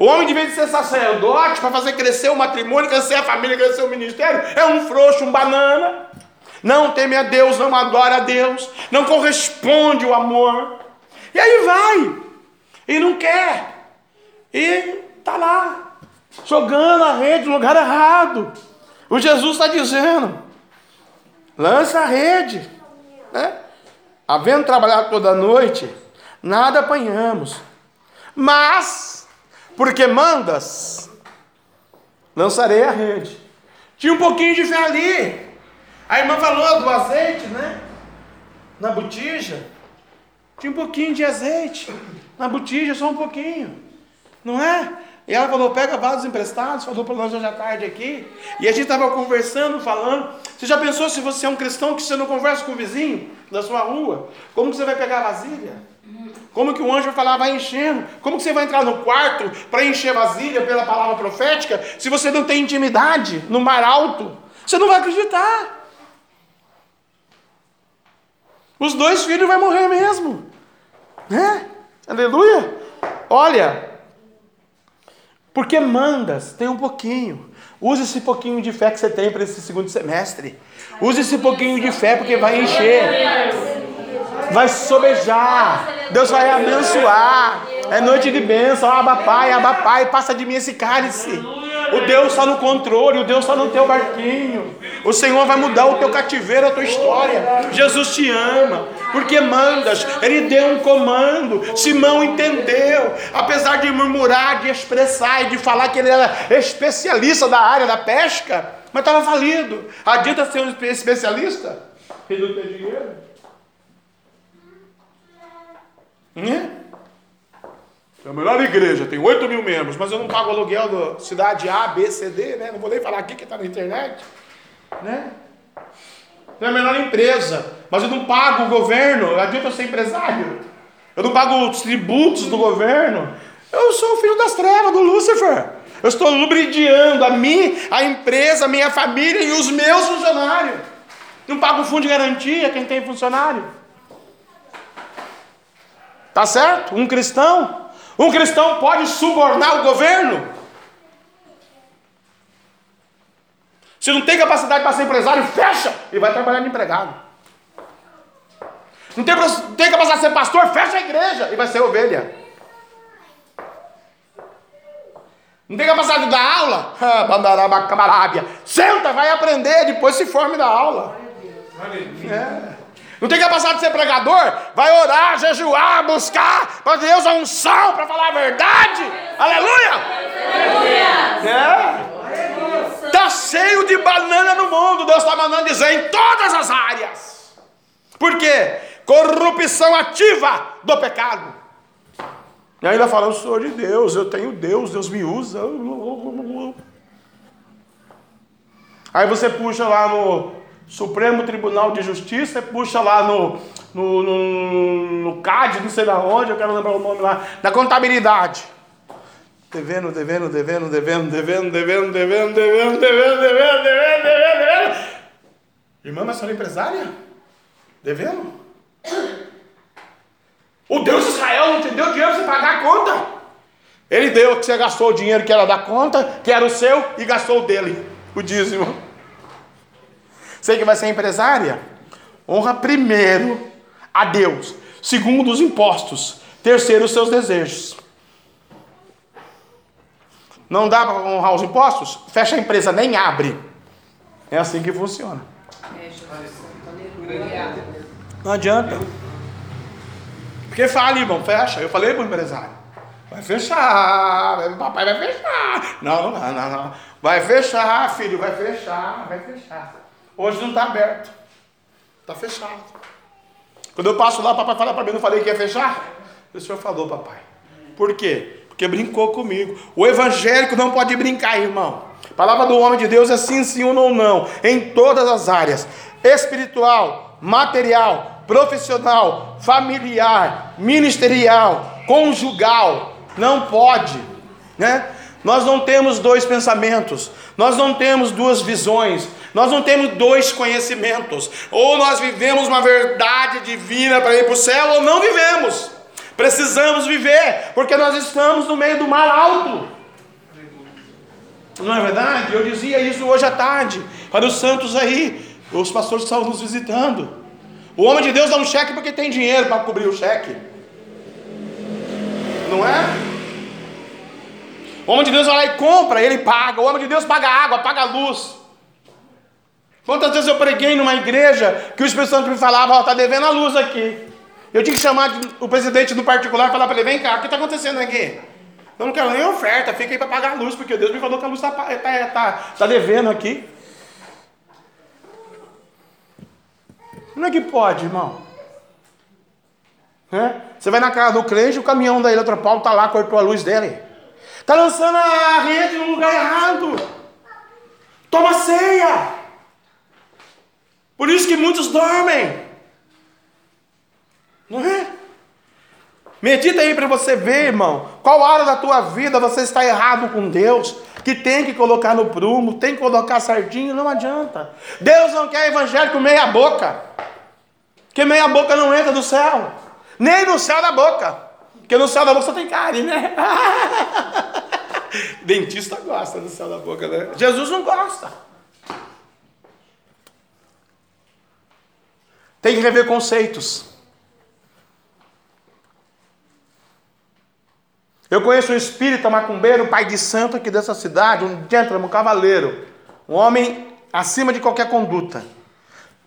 O homem, de vez de ser sacerdote, para fazer crescer o matrimônio, crescer a família, crescer o ministério, é um frouxo, um banana. Não teme a Deus, não adora a Deus, não corresponde o amor. E aí vai, e não quer, e está lá, jogando a rede no lugar errado. O Jesus está dizendo: lança a rede, né? Havendo trabalhado toda noite, nada apanhamos, mas porque mandas, lançarei a rede. Tinha um pouquinho de fé ali. A irmã falou do azeite, né? Na botija. Tinha um pouquinho de azeite. Na botija, só um pouquinho. Não é? E ela falou: pega vasos emprestados, falou para nós hoje à tarde aqui. E a gente estava conversando, falando. Você já pensou se você é um cristão que você não conversa com o vizinho da sua rua? Como que você vai pegar a vasilha? Como que o anjo vai falar, vai enchendo? Como que você vai entrar no quarto para encher vasilha pela palavra profética se você não tem intimidade no mar alto? Você não vai acreditar. Os dois filhos vão morrer mesmo. Né? Aleluia. Olha, porque mandas, tem um pouquinho. Use esse pouquinho de fé que você tem para esse segundo semestre. Use esse pouquinho de fé porque vai encher. Vai sobejar. Deus vai abençoar. É noite de bênção. Aba Pai, Aba Pai, passa de mim esse cálice. O Deus está no controle, o Deus está no teu barquinho. O Senhor vai mudar o teu cativeiro, a tua história. Jesus te ama, porque mandas. Ele deu um comando. Simão entendeu. Apesar de murmurar, de expressar e de falar que ele era especialista da área da pesca, mas estava falido. Adianta ser um especialista? E não tem dinheiro? É a melhor igreja, tem 8 mil membros, mas eu não pago aluguel da cidade A, B, C, D, né? Não vou nem falar aqui que está na internet. Né? É a melhor empresa, mas eu não pago o governo, adianta eu ser empresário. Eu não pago os tributos do governo. Eu sou o filho das trevas, do Lúcifer. Eu estou lubridiando a mim, a empresa, a minha família e os meus funcionários. Não pago fundo de garantia quem tem funcionário. Tá certo? Um cristão um cristão pode subornar o governo? Se não tem capacidade para ser empresário, fecha e vai trabalhar de empregado. Não tem, não tem capacidade de ser pastor, fecha a igreja e vai ser ovelha. Não tem capacidade de dar aula? [LAUGHS] Ah, Senta, vai aprender, depois se forme da aula. É. Não tem capacidade de ser pregador? Vai orar, jejuar, buscar para Deus a unção para falar a verdade. Aleluia! Aleluia! É. Está cheio de banana no mundo. Deus está mandando dizer em todas as áreas. Por quê? Corrupção ativa do pecado. E ainda fala, eu sou de Deus, eu tenho Deus, Deus me usa. Aí você puxa lá no Supremo Tribunal de Justiça, puxa lá no, no, no, no CAD, não sei da onde, eu quero lembrar o nome lá, da contabilidade. Devendo, devendo, devendo, devendo, devendo, devendo, devendo, devendo, devendo, devendo, devendo, devendo, devendo. Irmã, mas é empresária? Devendo? O Deus de Israel não te deu dinheiro para você pagar a conta. Ele deu que você gastou o dinheiro que era da conta, que era o seu, e gastou o dele, o dízimo. Você que vai ser empresária? Honra primeiro a Deus, segundo os impostos, terceiro os seus desejos. Não dá para honrar os impostos? Fecha a empresa, nem abre. É assim que funciona. Não adianta. Porque fala, irmão, fecha. Eu falei para o empresário. Vai fechar, papai vai fechar. Não, não, não, não. Vai fechar, filho, vai fechar, vai fechar. Hoje não está aberto. Está fechado. Quando eu passo lá, papai fala para mim, não falei que ia fechar? O senhor falou, papai. Por quê? Porque brincou comigo. O evangélico não pode brincar, irmão. A palavra do homem de Deus é sim, sim ou não, não. Em todas as áreas. Espiritual, material, profissional, familiar, ministerial, conjugal. Não pode, né? Nós não temos dois pensamentos, nós não temos duas visões, nós não temos dois conhecimentos. Ou nós vivemos uma verdade divina para ir para o céu, ou não vivemos. Precisamos viver, porque nós estamos no meio do mar alto. Não é verdade? Eu dizia isso hoje à tarde, para os santos aí, os pastores estavam nos visitando. O homem de Deus dá um cheque porque tem dinheiro para cobrir o cheque. Não é? O homem de Deus vai lá e compra, ele paga. O homem de Deus paga água, paga luz. Quantas vezes eu preguei numa igreja que o Espírito Santo me falava, ó, oh, tá devendo a luz aqui. Eu tinha que chamar o presidente do particular e falar para ele, vem cá, o que está acontecendo aqui? Eu não quero nem oferta, fica aí para pagar a luz, porque Deus me falou que a luz está tá, tá, tá devendo aqui. Como é que pode, irmão? É? Você vai na casa do crente, o caminhão da Eletropaulo está lá, cortou a luz dele. Está lançando a rede no lugar errado. Toma ceia. Por isso que muitos dormem. Não é? Medita aí para você ver, irmão, qual área da tua vida você está errado com Deus, que tem que colocar no prumo, tem que colocar sardinha, não adianta. Deus não quer evangélico meia boca, que meia boca não entra do céu, nem no céu da boca, porque no céu da boca só tem carne, né? [LAUGHS] [LAUGHS] Dentista gosta do céu da boca, né? Jesus não gosta. Tem que rever conceitos. Eu conheço um espírita macumbeiro, pai de santo aqui dessa cidade, um gentleman, um cavaleiro, um homem acima de qualquer conduta.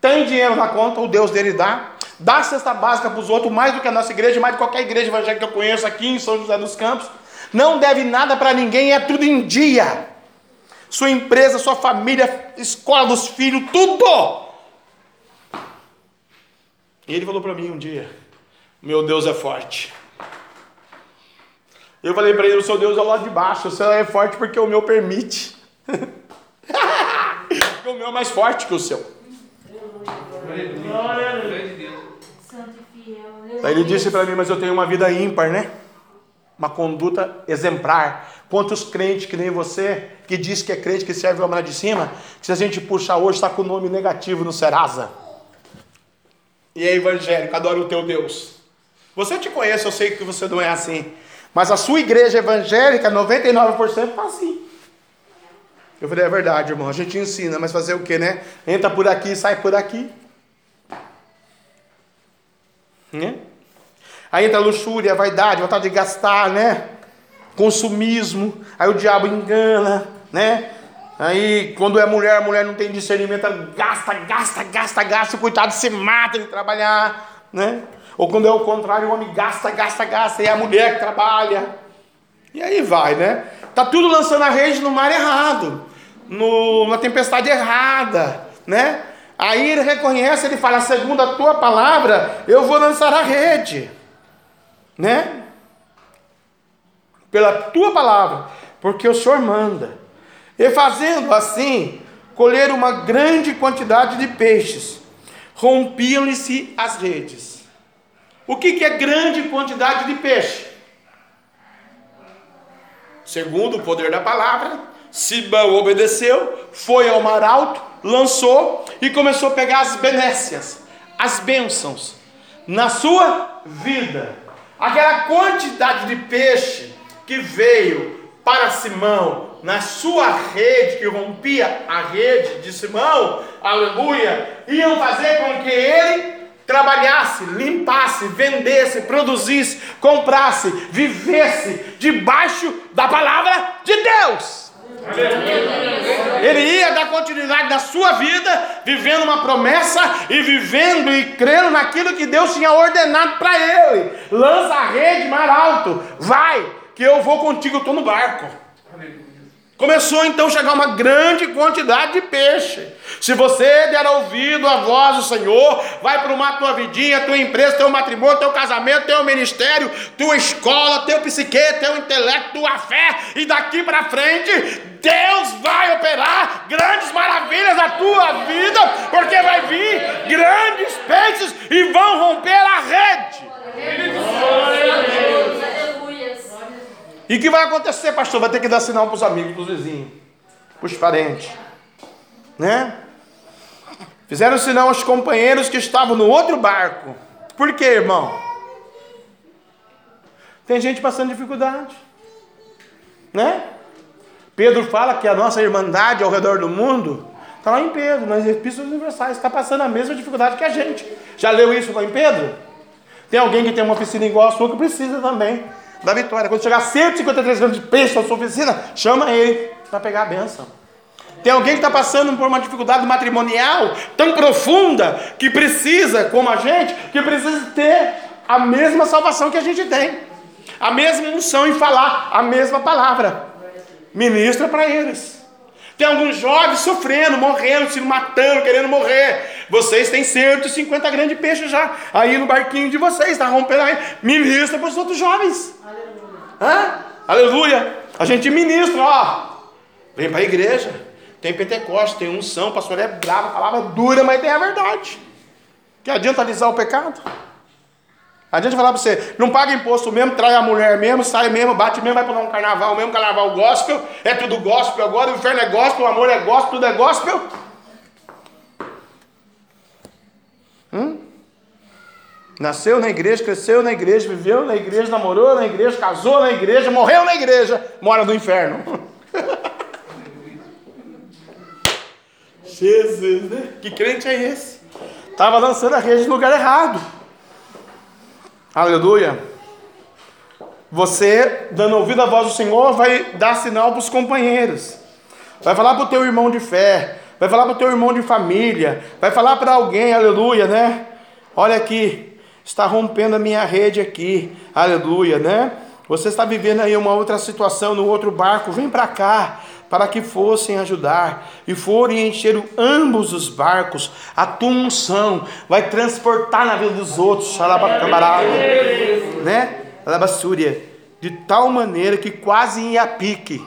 Tem dinheiro na conta, o Deus dele dá, dá cesta básica para os outros, mais do que a nossa igreja, mais do que qualquer igreja evangélica que eu conheço aqui em São José dos Campos. Não deve nada para ninguém, é tudo em dia. Sua empresa, sua família, escola dos filhos, tudo. E ele falou para mim um dia: Meu Deus é forte. Eu falei para ele: O seu Deus é o lado de baixo, o seu é forte porque o meu permite. [LAUGHS] porque o meu é mais forte que o seu. Aí ele disse para mim: Mas eu tenho uma vida ímpar, né? Uma conduta exemplar. Quantos crentes que nem você, que diz que é crente, que serve o homem lá de cima, que se a gente puxar hoje, está com o nome negativo no Serasa e é evangélico, adora o teu Deus. Você te conhece, eu sei que você não é assim. Mas a sua igreja evangélica, 99% está assim. Eu falei, é verdade, irmão. A gente ensina, mas fazer o que, né? Entra por aqui sai por aqui. Né? Aí entra a luxúria, a vaidade, a vontade de gastar, né? Consumismo. Aí o diabo engana, né? Aí, quando é mulher, a mulher não tem discernimento, gasta, gasta, gasta, gasta, o coitado se mata de trabalhar, né? Ou quando é o contrário, o homem gasta, gasta, gasta, e é a mulher que trabalha. E aí vai, né? Tá tudo lançando a rede no mar errado, no, na tempestade errada, né? Aí ele reconhece, ele fala, segundo a tua palavra, eu vou lançar a rede, né? Pela tua palavra, porque o Senhor manda. E fazendo assim, colheram uma grande quantidade de peixes, rompiam-lhe-se as redes. O que, que é grande quantidade de peixe? Segundo o poder da palavra, Sibão obedeceu, foi ao mar alto, lançou e começou a pegar as benécias, as bênçãos na sua vida. Aquela quantidade de peixe que veio para Simão na sua rede, que rompia a rede de Simão, aleluia, iam fazer com que ele trabalhasse, limpasse, vendesse, produzisse, comprasse, vivesse debaixo da palavra de Deus. Ele ia dar continuidade na sua vida, vivendo uma promessa e vivendo e crendo naquilo que Deus tinha ordenado para ele. Lança a rede mar alto, vai, que eu vou contigo, eu estou no barco. Começou então a chegar uma grande quantidade de peixe. Se você der ouvido à voz do Senhor, vai para tua vidinha, tua empresa, teu matrimônio, teu casamento, teu ministério, tua escola, teu psique, teu intelecto, tua fé, e daqui para frente, Deus vai operar grandes maravilhas na tua vida, porque vai vir grandes peixes e vão romper a rede. Aleluias. E o que vai acontecer, pastor? Vai ter que dar sinal para os amigos, para os vizinhos, para os parentes. Né? Fizeram sinal aos companheiros que estavam no outro barco. Por quê, irmão? Tem gente passando dificuldade. Né? Pedro fala que a nossa irmandade ao redor do mundo está lá em Pedro, nas epístolas universais, está passando a mesma dificuldade que a gente. Já leu isso lá em Pedro? Tem alguém que tem uma oficina igual a sua que precisa também da vitória. Quando chegar 153 gramas de peixe na sua oficina, chama ele para pegar a benção. Tem alguém que está passando por uma dificuldade matrimonial tão profunda que precisa, como a gente, que precisa ter a mesma salvação que a gente tem, a mesma unção em falar a mesma palavra. Ministra para eles. Tem alguns jovens sofrendo, morrendo, se matando, querendo morrer. Vocês têm 150 grandes peixes já aí no barquinho de vocês, está rompendo aí. Ministra para os outros jovens. Hã? Aleluia. A gente ministra, ó. Vem para a igreja. Tem Pentecostes, tem unção, o pastor é bravo, palavra dura, mas tem a verdade. Que adianta alisar o pecado? Adianta falar para você, não paga imposto mesmo, trai a mulher mesmo, sai mesmo, bate mesmo, vai para um carnaval mesmo, carnaval gospel, é tudo gospel agora, o inferno é gospel, o amor é gospel, tudo é gospel. Hum? Nasceu na igreja, cresceu na igreja, viveu na igreja, namorou na igreja, casou na igreja, morreu na igreja, mora no inferno. [LAUGHS] Jesus, né? Que crente é esse? Estava lançando a rede no lugar errado. Aleluia. Você, dando ouvido à voz do Senhor, vai dar sinal para os companheiros. Vai falar para o teu irmão de fé. Vai falar para o teu irmão de família. Vai falar para alguém, aleluia, né? Olha aqui, está rompendo a minha rede aqui. Aleluia, né? Você está vivendo aí uma outra situação no outro barco. Vem para cá para que fossem ajudar e forem encher ambos os barcos, a tua unção vai transportar na vida dos outros, né? Alabassúria, de tal maneira que quase ia pique,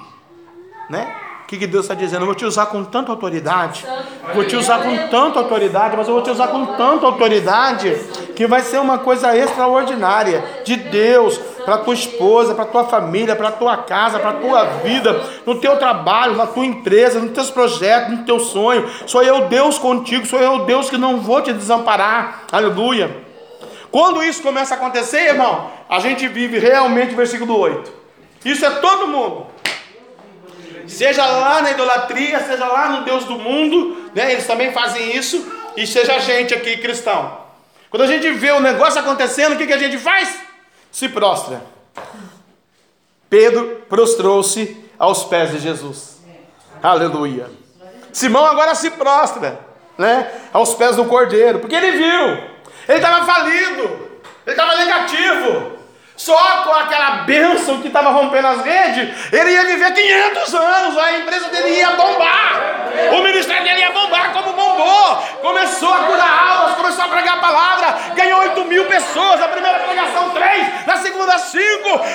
né? O que, que Deus está dizendo? Eu vou te usar com tanta autoridade, vou te usar com tanta autoridade, mas eu vou te usar com tanta autoridade que vai ser uma coisa extraordinária de Deus para tua esposa, para tua família, para tua casa, para tua vida, no teu trabalho, na tua empresa, nos teus projetos, no teu sonho. Sou eu Deus contigo, sou eu Deus que não vou te desamparar. Aleluia. Quando isso começa a acontecer, irmão, a gente vive realmente o versículo 8. Isso é todo mundo. Seja lá na idolatria, seja lá no Deus do mundo, né? Eles também fazem isso, e seja a gente aqui cristão. Quando a gente vê o negócio acontecendo, o que, que a gente faz? Se prostra. Pedro prostrou-se aos pés de Jesus. Aleluia. Simão agora se prostra, né? Aos pés do cordeiro, porque ele viu, ele estava falido, ele estava negativo. Só com aquela bênção que estava rompendo as redes, ele ia viver 500 anos, a empresa dele ia bombar, o ministério dele ia bombar como bombou. Começou a curar almas, começou a pregar a palavra, ganhou 8 mil pessoas, a primeira pregação 3, na segunda 5.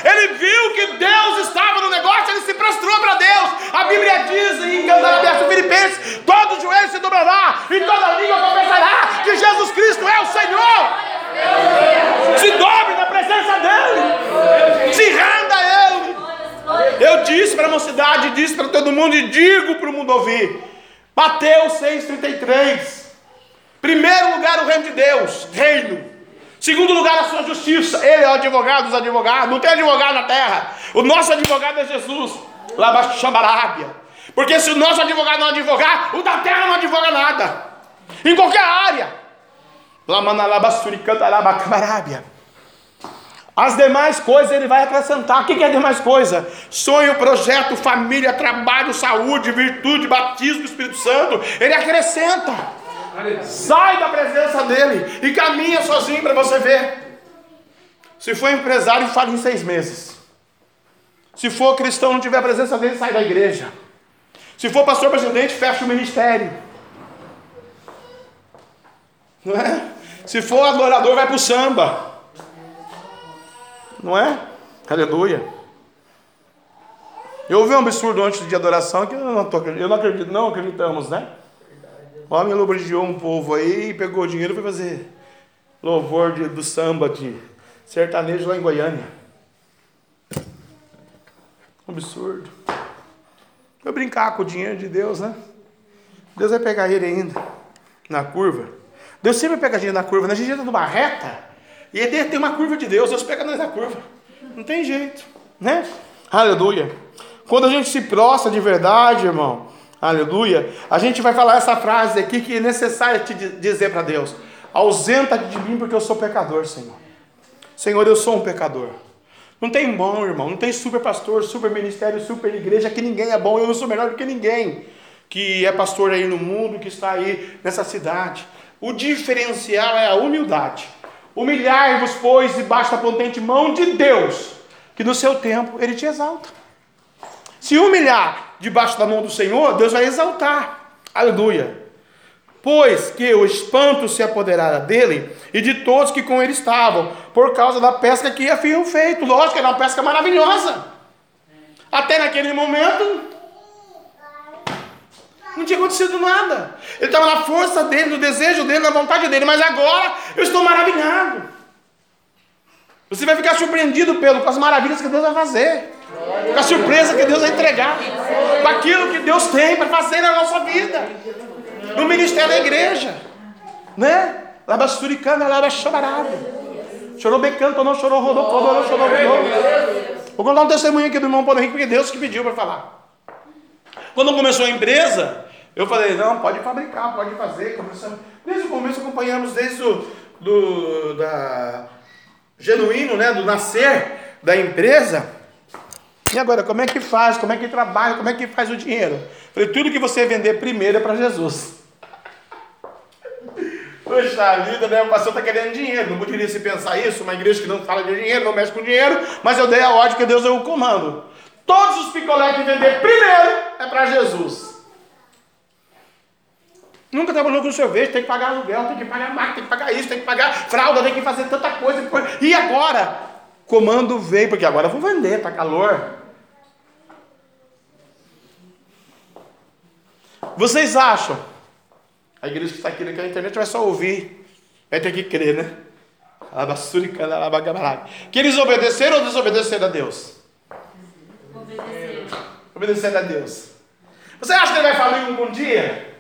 Ele viu que Deus estava no negócio, ele se prostrou para Deus. A Bíblia diz em Cantar Aberto Filipenses: todo joelho se dobrará e toda língua confessará que Jesus Cristo é o Senhor. Se dobre na presença dele. Se renda a ele. Eu disse para a mocidade, disse para todo mundo e digo para o mundo ouvir. Mateus 6,33. Primeiro lugar, o reino de Deus, reino. Segundo lugar, a sua justiça. Ele é o advogado dos advogados. Não tem advogado na terra. O nosso advogado é Jesus. Lá baixo Xambarábia. Porque se o nosso advogado não advogar, o da terra não advoga nada. Em qualquer área. As demais coisas ele vai acrescentar. O que é demais coisa? Sonho, projeto, família, trabalho, saúde, virtude, batismo Espírito Santo. Ele acrescenta. Sai da presença dele e caminha sozinho para você ver. Se for empresário, fale em seis meses. Se for cristão, não tiver a presença dele, sai da igreja. Se for pastor presidente, fecha o ministério. Não é? Se for adorador, vai para o samba. Não é? Aleluia. Eu ouvi um absurdo antes de adoração que eu não, tô, eu não acredito, não acreditamos, né? O homem elogiou um povo aí pegou o dinheiro foi fazer louvor de, do samba de sertanejo lá em Goiânia. Um absurdo. Vai brincar com o dinheiro de Deus, né? Deus vai pegar ele ainda na curva. Deus sempre pega a gente na curva, né? A gente entra numa reta e ele tem uma curva de Deus, Deus pega nós na curva. Não tem jeito, né? Aleluia. Quando a gente se prostra de verdade, irmão, aleluia, a gente vai falar essa frase aqui que é necessário te dizer para Deus: ausenta de mim porque eu sou pecador, Senhor. Senhor, eu sou um pecador. Não tem bom, irmão, não tem super pastor, super ministério, super igreja, que ninguém é bom, eu não sou melhor do que ninguém que é pastor aí no mundo, que está aí nessa cidade. O diferencial é a humildade. Humilhar-vos, pois, debaixo da potente mão de Deus, que no seu tempo ele te exalta. Se humilhar debaixo da mão do Senhor, Deus vai exaltar. Aleluia. Pois que o espanto se apoderara dele e de todos que com ele estavam, por causa da pesca que haviam feito. Lógico, era uma pesca maravilhosa. Até naquele momento, não tinha acontecido nada. Ele estava na força dele, no desejo dele, na vontade dele. Mas agora eu estou maravilhado. Você vai ficar surpreendido pelo, com as maravilhas que Deus vai fazer. Com a surpresa que Deus vai entregar. Com aquilo que Deus tem para fazer na nossa vida. No ministério da igreja. Né? Labasturicana, labachabarada. Chorou becando, não chorou, rodou, rodou, chorou, rodou. Vou contar um testemunho aqui do irmão Paulo Henrique, porque Deus que pediu para falar. Quando começou a empresa, eu falei, não, pode fabricar, pode fazer. Começamos, desde o começo acompanhamos desde o do, da, genuíno, né, do nascer da empresa. E agora, como é que faz? Como é que trabalha? Como é que faz o dinheiro? Falei, tudo que você vender primeiro é para Jesus. [LAUGHS] Poxa vida, né? O pastor está querendo dinheiro. Não poderia se pensar isso. Uma igreja que não fala de dinheiro, não mexe com dinheiro. Mas eu dei a ordem que Deus deu o comando. Todos os picolés que vender primeiro é para Jesus. Nunca trabalhou com sorvete, tem que pagar aluguel, tem que pagar máquina, tem que pagar isso, tem que pagar fralda, tem que fazer tanta coisa. E agora? Comando veio, porque agora vou vender, tá calor. Vocês acham? A igreja que está aqui na internet vai só ouvir, vai ter que crer, né? Que eles obedeceram ou desobedeceram a Deus? Obedeceram. Obedeceram a Deus. Você acha que ele vai falir um bom dia?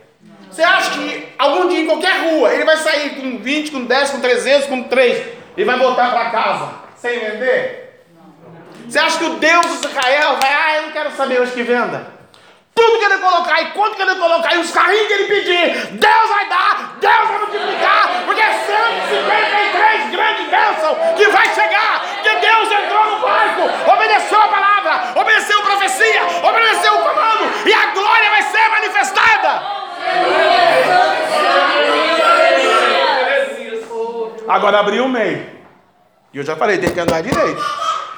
Você acha que algum dia em qualquer rua ele vai sair com 20, com 10, com 300, com 3 e vai voltar para casa sem vender? Você acha que o Deus de Israel vai, ah, eu não quero saber hoje que venda? Tudo que ele colocar e quanto que ele colocar e os carrinhos que ele pedir, Deus vai dar, Deus vai multiplicar, Agora abriu o meio. E eu já falei, tem que andar direito.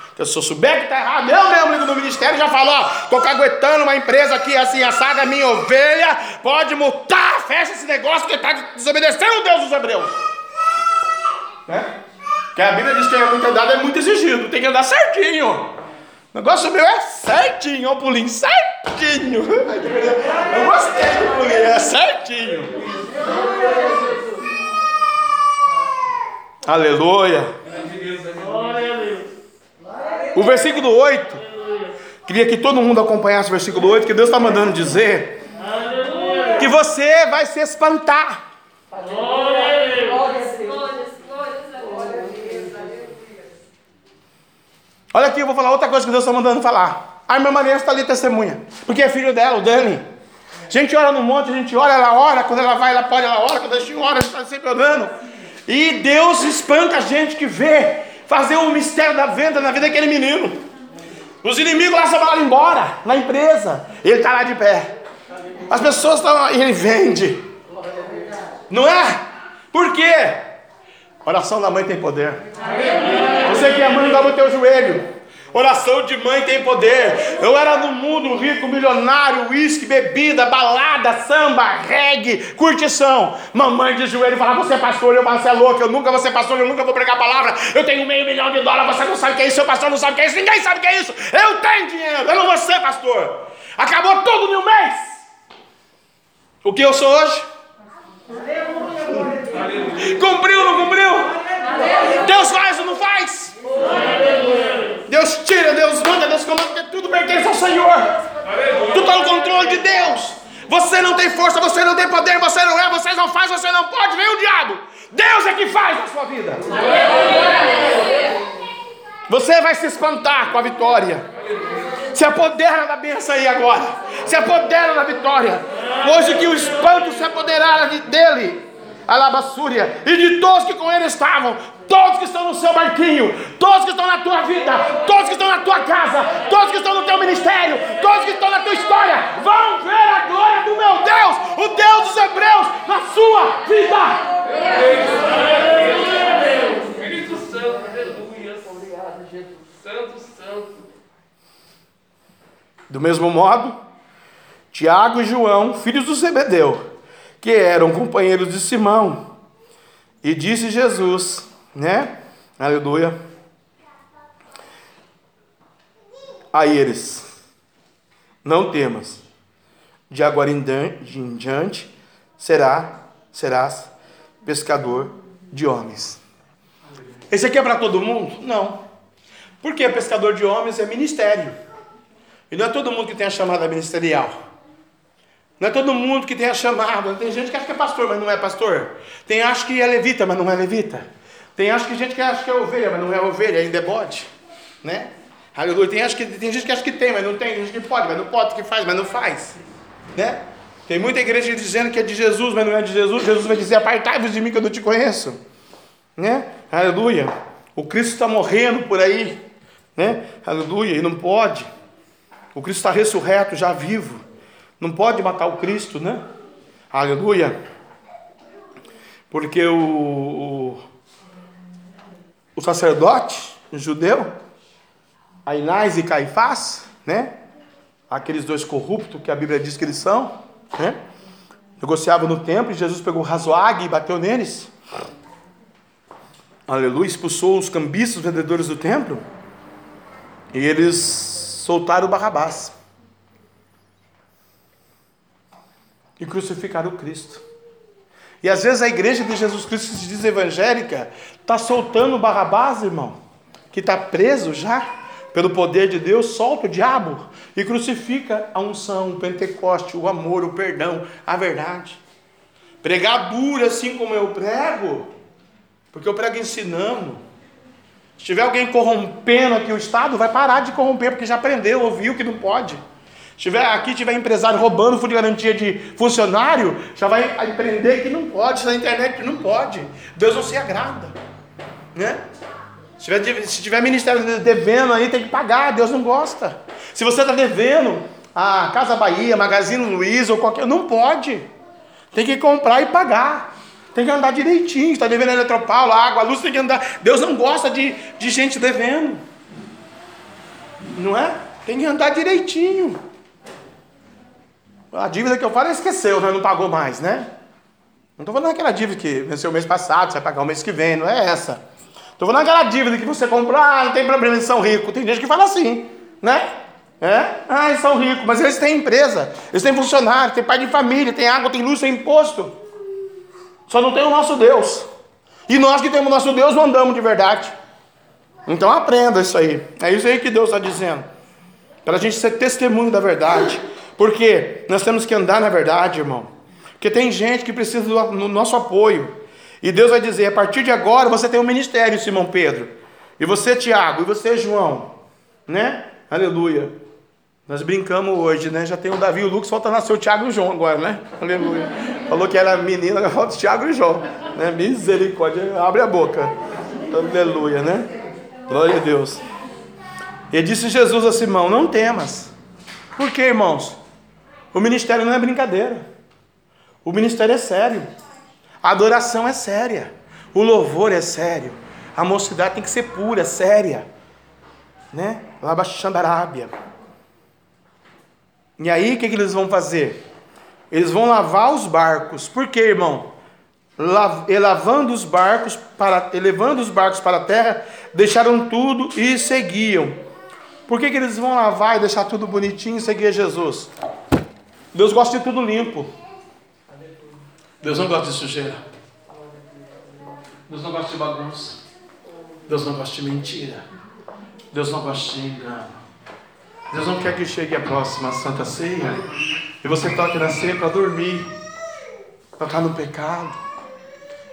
Porque se eu souber que está errado, eu mesmo do ministério já falou, ó, tô caguetando uma empresa aqui assim, assada, minha ovelha, pode multar, fecha esse negócio que está desobedecendo o Deus dos hebreus. Né? Porque a Bíblia diz que é muito andado é muito exigido, tem que andar certinho. O negócio meu é certinho, ó, pulinho, certinho. [LAUGHS] Eu gostei do pulinho, é certinho. Aleluia. O versículo 8. Queria que todo mundo acompanhasse o versículo 8, que Deus está mandando dizer que você vai se espantar. Olha aqui, eu vou falar outra coisa que Deus está mandando falar. A irmã Maria está ali testemunha, porque é filho dela, o Dani. A gente ora no monte, a gente ora, ela ora, quando ela vai, ela pode, ela ora, quando a gente ora, a gente está sempre orando. E Deus espanta a gente que vê fazer o mistério da venda na vida daquele menino. Os inimigos lá ele embora, na empresa. Ele está lá de pé. As pessoas estão. E ele vende. Não é? Por quê? Oração da mãe tem poder. Você que é mãe, dobra o teu joelho. Oração de mãe tem poder. Eu era no mundo rico, milionário, uísque, bebida, balada, samba, reggae, curtição. Mamãe de joelho falava: Você é pastor, eu você é louco, eu nunca vou ser pastor, eu nunca vou pregar a palavra. Eu tenho meio milhão de dólares, você não sabe o que é isso, seu pastor não sabe o que é isso, ninguém sabe o que é isso. Eu tenho dinheiro, eu não vou ser pastor. Acabou tudo em um mês. O que eu sou hoje? Cumpriu ou não cumpriu? Deus faz ou não faz? Deus tira, Deus manda, Deus comanda, porque tudo pertence ao Senhor. Tu está no controle de Deus. Você não tem força, você não tem poder, você não é, você não faz, você não pode, vem o diabo. Deus é que faz na sua vida. Você vai se espantar com a vitória. Se apodera da bênção aí agora. Se apodera da vitória. Hoje que o espanto se apoderara de- dele. Alabassúria. E de todos que com ele estavam. Todos que estão no seu barquinho. Todos que estão na tua vida. Todos que estão na tua casa. Todos que estão no teu ministério. Todos que estão na tua história. Vão ver a glória do meu Deus. O Deus dos Hebreus na sua vida. Espírito Santo, aleluia. Obrigado, Jesus. Santo, santo. Do mesmo modo, Tiago e João, filhos do Zebedeu, que eram companheiros de Simão, e disse Jesus, né? Aleluia. A eles: Não temas, de agora em diante será, serás pescador de homens. Esse aqui é para todo mundo? Não. Porque pescador de homens é ministério. E não é todo mundo que tem a chamada ministerial. Não é todo mundo que tem a chamada. Tem gente que acha que é pastor, mas não é pastor. Tem acha que é levita, mas não é levita. Tem acha que gente que acha que é ovelha, mas não é ovelha, ainda é bode. Né? Aleluia. Tem, acha que, tem gente que acha que tem, mas não tem. Tem gente que pode, mas não pode, que faz, mas não faz. Né? Tem muita igreja dizendo que é de Jesus, mas não é de Jesus. Jesus vai dizer: Apartai-vos de mim que eu não te conheço. Né? Aleluia. O Cristo está morrendo por aí. Né? Aleluia. E não pode. O Cristo está ressurreto, já vivo. Não pode matar o Cristo, né? Aleluia. Porque o, o, o sacerdote o judeu, Ainás e Caifás, né? Aqueles dois corruptos que a Bíblia diz que eles são, né? Negociavam no templo e Jesus pegou o razoague e bateu neles. Aleluia, expulsou os cambistas, os vendedores do templo. E eles soltaram o Barrabás. E crucificaram o Cristo. E às vezes a igreja de Jesus Cristo se diz evangélica está soltando Barrabás, irmão, que está preso já pelo poder de Deus, solta o diabo e crucifica a unção, o Pentecoste, o amor, o perdão, a verdade. Pregar duro assim como eu prego, porque eu prego ensinando. Se tiver alguém corrompendo aqui o Estado, vai parar de corromper, porque já aprendeu, ouviu que não pode. Tiver, aqui tiver empresário roubando fundo de garantia de funcionário, já vai aprender que não pode, na internet não pode. Deus não se agrada. Né? Se tiver, se tiver ministério devendo aí, tem que pagar, Deus não gosta. Se você está devendo a Casa Bahia, Magazine Luiza ou qualquer. Não pode. Tem que comprar e pagar. Tem que andar direitinho. Está devendo a Eletropaulo, água, luz, tem que andar. Deus não gosta de, de gente devendo. Não é? Tem que andar direitinho. A dívida que eu falo, esqueceu, né? não pagou mais, né? Não estou falando aquela dívida que venceu o mês passado, você vai pagar o mês que vem, não é essa. Estou falando aquela dívida que você comprou, ah, não tem problema, eles são ricos. Tem gente que fala assim, né? É? Ah, eles são ricos, mas eles têm empresa, eles têm funcionário, têm pai de família, tem água, tem luz, tem imposto. Só não tem o nosso Deus. E nós que temos o nosso Deus não andamos de verdade. Então aprenda isso aí. É isso aí que Deus está dizendo. Para a gente ser testemunho da verdade. Porque nós temos que andar na verdade, irmão. Porque tem gente que precisa do no nosso apoio. E Deus vai dizer: a partir de agora você tem um ministério, Simão Pedro. E você, Tiago. E você, João. Né? Aleluia. Nós brincamos hoje, né? Já tem o Davi e o Lucas, falta nascer o Tiago e o João agora, né? Aleluia. Falou que era menina, agora falta o Tiago e o João. Né? Misericórdia, abre a boca. Aleluia, né? Glória a Deus. E disse Jesus a Simão: Não temas. Por quê, irmãos? O ministério não é brincadeira. O ministério é sério. A adoração é séria. O louvor é sério. A mocidade tem que ser pura, séria. Né? Labaxandarábia. E aí, o que, que eles vão fazer? Eles vão lavar os barcos. Por quê, irmão? Lavando os barcos para, elevando os barcos para a terra, deixaram tudo e seguiam. Por que, que eles vão lavar e deixar tudo bonitinho e seguir Jesus? Deus gosta de tudo limpo. Deus não gosta de sujeira. Deus não gosta de bagunça. Deus não gosta de mentira. Deus não gosta de engano. Deus não quer que chegue a próxima Santa Ceia e você toque na ceia para dormir, tocar no pecado.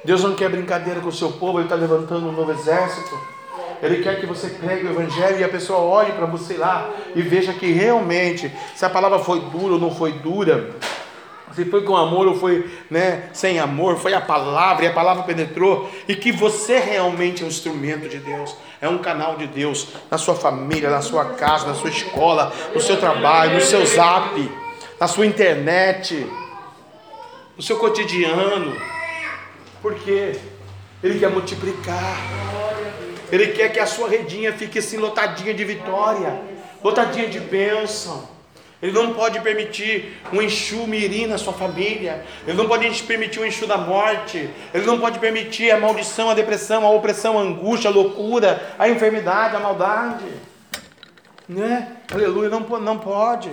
Deus não quer brincadeira com o seu povo, Ele está levantando um novo exército. Ele quer que você pregue o Evangelho e a pessoa olhe para você lá e veja que realmente, se a palavra foi dura ou não foi dura, se foi com amor ou foi né, sem amor, foi a palavra e a palavra penetrou, e que você realmente é um instrumento de Deus, é um canal de Deus na sua família, na sua casa, na sua escola, no seu trabalho, no seu zap, na sua internet, no seu cotidiano, porque Ele quer multiplicar, Ele quer que a sua redinha fique assim lotadinha de vitória, lotadinha de bênção. Ele não pode permitir um enxu mirim na sua família. Ele não pode permitir um enxu da morte. Ele não pode permitir a maldição, a depressão, a opressão, a angústia, a loucura, a enfermidade, a maldade. Né? Aleluia, não, não pode.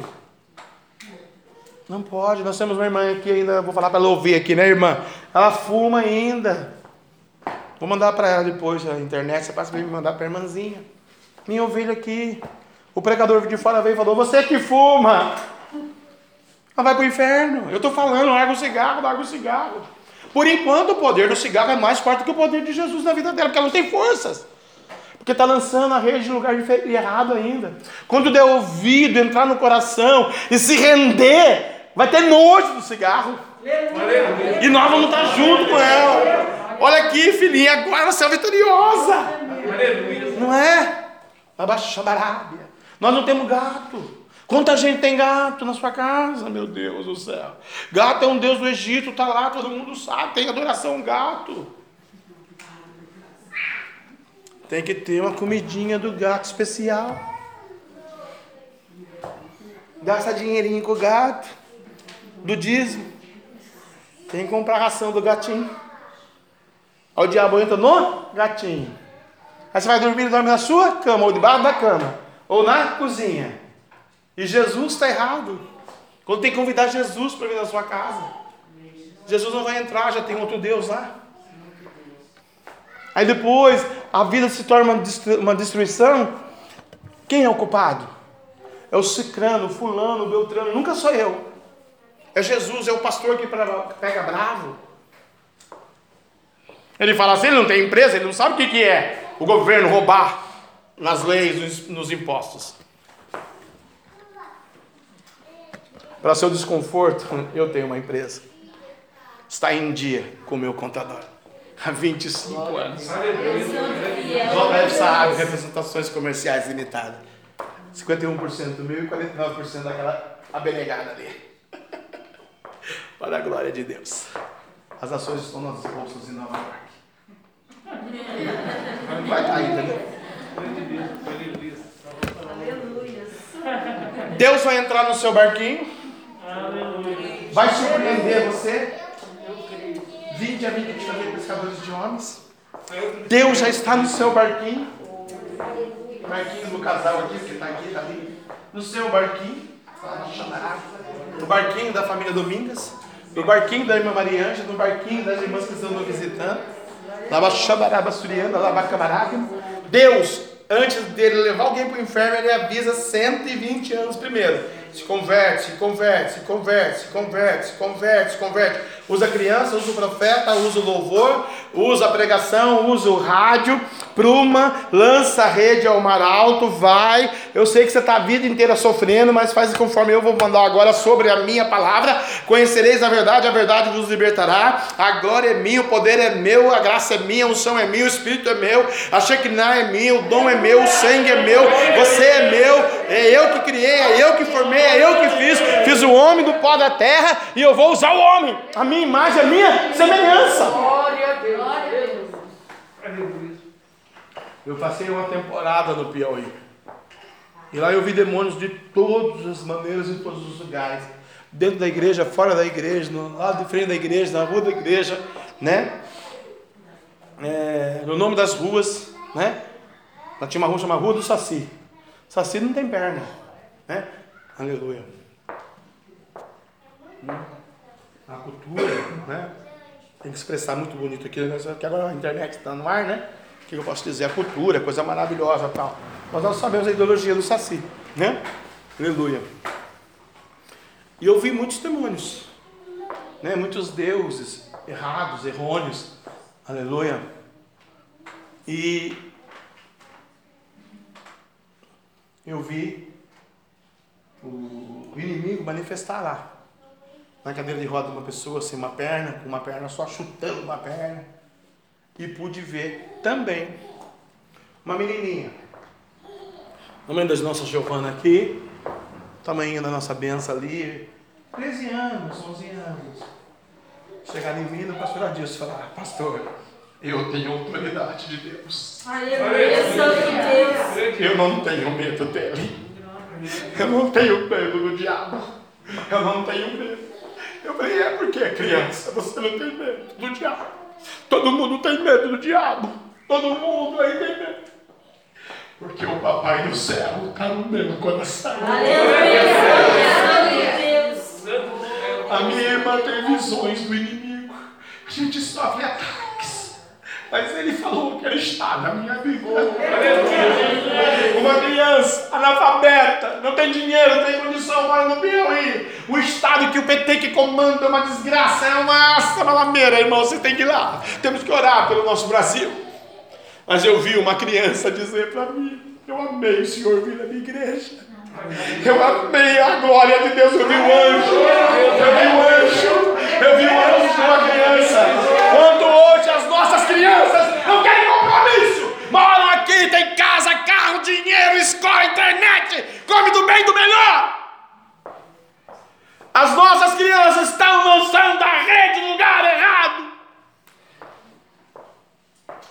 Não pode. Nós temos uma irmã aqui ainda, vou falar para ela ouvir aqui, né, irmã? Ela fuma ainda. Vou mandar para ela depois na internet, você passa para me mandar para a irmãzinha. Minha ovelha aqui. O pregador de fora veio e falou: Você que fuma, ela vai para o inferno. Eu estou falando, larga o cigarro, larga o cigarro. Por enquanto, o poder do cigarro é mais forte que o poder de Jesus na vida dela, porque ela não tem forças. Porque está lançando a rede em lugar errado ainda. Quando der ouvido, entrar no coração e se render, vai ter nojo do cigarro. E nós vamos estar junto com ela. Olha aqui, filhinha, agora você é vitoriosa. Não é? Abaixo Arábia. Nós não temos gato. Quanta gente tem gato na sua casa, meu Deus do céu? Gato é um Deus do Egito, está lá, todo mundo sabe, tem adoração gato. Tem que ter uma comidinha do gato especial. Gasta dinheirinho com o gato, do dízimo. Tem que comprar ração do gatinho. Aí o diabo entra no gatinho. Aí você vai dormir, dorme na sua cama, ou debaixo da cama ou na cozinha. E Jesus está errado. Quando tem que convidar Jesus para vir na sua casa. Jesus não vai entrar, já tem outro Deus lá. Aí depois a vida se torna uma destruição. Quem é o culpado? É o cicrano, o fulano, o beltrano. Nunca sou eu. É Jesus, é o pastor que pega bravo. Ele fala assim: ele não tem empresa, ele não sabe o que, que é o governo roubar nas leis, nos impostos. Para seu desconforto, eu tenho uma empresa. Está em dia com o meu contador. Há 25 anos. Job Saab, representações comerciais limitadas. 51% do meu e 49% daquela abenegada ali. [LAUGHS] Para a glória de Deus. As ações estão nas bolsas em Nova York. Vai estar ainda, né? Deus vai entrar no seu barquinho. Vai surpreender você. Vinde a mim que te chamei pescadores de homens. Deus já está no seu barquinho. Barquinho do casal aqui, que está aqui, está ali. No seu barquinho. No barquinho da família Domingas. No barquinho da irmã Maria Ângela. No barquinho das irmãs que estão nos visitando. Deus antes dele levar alguém para o inferno, ele avisa 120 anos primeiro. Se converte, se converte, se converte, se converte, se converte, se converte. Usa a criança, usa o profeta, usa o louvor, usa a pregação, usa o rádio, pruma, lança a rede ao mar alto, vai. Eu sei que você está a vida inteira sofrendo, mas faz conforme eu vou mandar agora sobre a minha palavra. Conhecereis a verdade, a verdade vos libertará. A glória é minha, o poder é meu, a graça é minha, a unção é minha, o espírito é meu, a Shekinah é minha, o dom é meu, o sangue é meu, você é meu, é eu que criei, é eu que formei, é eu que fiz. Fiz o homem do pó da terra e eu vou usar o homem, a minha imagem, a minha semelhança. Glória a Deus. Eu passei uma temporada no Piauí. E lá eu vi demônios de todas as maneiras, em todos os lugares. Dentro da igreja, fora da igreja, no lado de frente da igreja, na rua da igreja, né? É, no nome das ruas, né? Lá tinha uma rua chamada Rua do Saci. Saci não tem perna, né? Aleluia. A cultura, né? Tem que expressar muito bonito aqui, né? que agora a internet está no ar, né? Que eu posso dizer? A cultura, coisa maravilhosa tal. Mas nós sabemos a ideologia do Saci, né? Aleluia. E eu vi muitos demônios, né? muitos deuses errados, errôneos, aleluia. E eu vi o inimigo manifestar lá, na cadeira de roda de uma pessoa sem uma perna, com uma perna só chutando uma perna, e pude ver também uma menininha, tamanho das nossas Giovana aqui, tamanho da nossa benção ali, 13 anos, 11 anos. Chegar em mim no pastor Adilson e falar, pastor, eu tenho autoridade de Deus. Aleluia, Santo Deus. Eu não tenho medo dele. Eu não tenho medo do diabo. Eu não tenho medo. Eu falei, é porque é criança, você não tem medo do diabo. Todo mundo tem medo do diabo. Todo mundo aí tem medo. Porque o papai do céu está no meu coração. Aleluia. A minha irmã tem visões do inimigo. A gente sofre ataques. Mas ele falou que ele está na minha vida. Uma criança analfabeta, não tem dinheiro, não tem condição, mora no Piauí. O estado que o PT que comanda é uma desgraça, é uma salameira, irmão. Você tem que ir lá. Temos que orar pelo nosso Brasil. Mas eu vi uma criança dizer para mim: Eu amei o Senhor vir na minha igreja. Eu amei a glória de Deus. Eu vi um anjo. Eu vi um anjo. Eu vi um anjo com uma criança. Quando hoje as nossas crianças não querem compromisso. Moram aqui, tem casa, carro, dinheiro, escola, internet. Come do bem do melhor. As nossas crianças estão lançando a rede no lugar errado.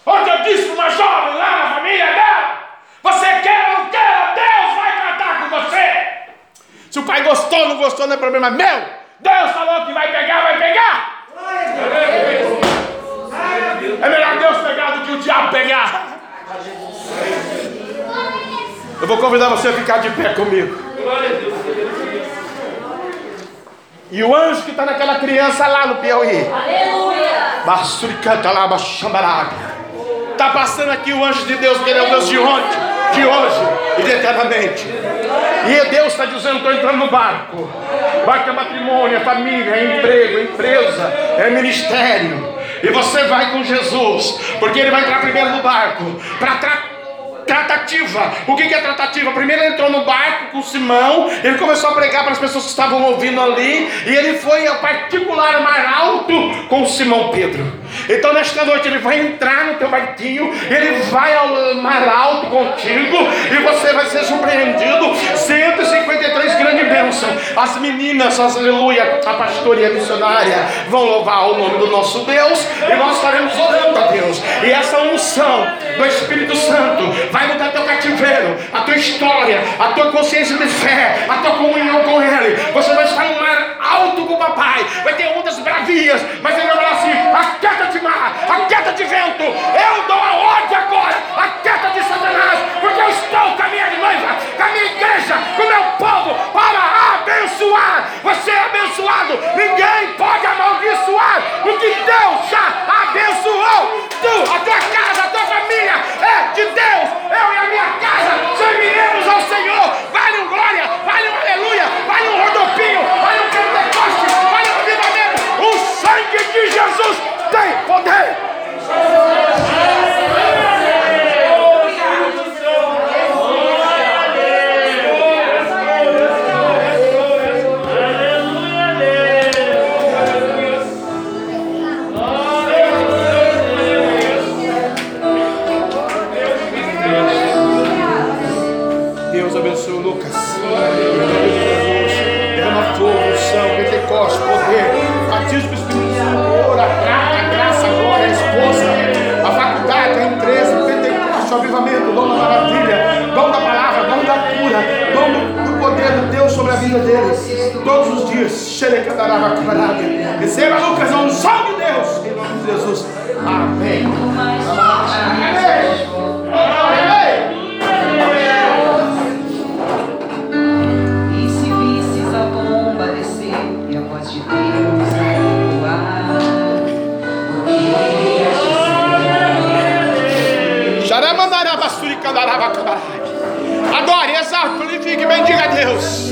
Onde eu disse para uma jovem lá na família dela: Você quer ou não quer, Deus vai tratar com você. Se o pai gostou ou não gostou, não é problema meu. Deus falou que vai pegar, vai pegar. É melhor Deus pegar do que o diabo pegar. Eu vou convidar você a ficar de pé comigo. E o anjo que está naquela criança lá no Piauí. Aleluia. Está passando aqui o anjo de Deus, que ele é o Deus de ontem, de hoje e de eternamente. E Deus está dizendo: estou entrando no barco. Barco é matrimônio, é família, é emprego, é empresa, é ministério. E você vai com Jesus, porque ele vai entrar primeiro no barco para tratar tratativa. O que é tratativa? Primeiro ele entrou no barco com Simão, ele começou a pregar para as pessoas que estavam ouvindo ali, e ele foi ao particular mar alto com Simão Pedro. Então nesta noite ele vai entrar no teu barquinho, ele vai ao mar alto contigo, e você vai ser surpreendido. 153 grandes bênçãos. As meninas, as aleluia, a pastora e a missionária vão louvar o nome do nosso Deus, e nós estaremos orando a Deus. E essa unção do Espírito Santo vai mudar teu cativeiro, a tua história, a tua consciência de fé, a tua comunhão com Ele. Você vai estar no mar alto com o papai, vai ter ondas bravias, mas ele vai falar assim: aquieta de mar, aquieta de vento, eu dou a ordem agora, aquieta de Satanás, porque eu estou com a minha noiva, com a minha igreja, com o meu povo, para abençoar. Você é abençoado, ninguém pode amaldiçoar o que Deus já abençoou. Tu, a tua casa, a tua família é de Deus. Eu e a minha casa serviremos ao Senhor. Vale um glória, vale um aleluia, vale um rodopinho, vale um pentecoste, vale um avivamento. O sangue de Jesus tem poder. A vida deles, todos os dias. Receba Lucas, a ocasião, de Deus, em nome de Jesus. Amém. Amém. Adore, Amém. glorifique, bendiga a Deus.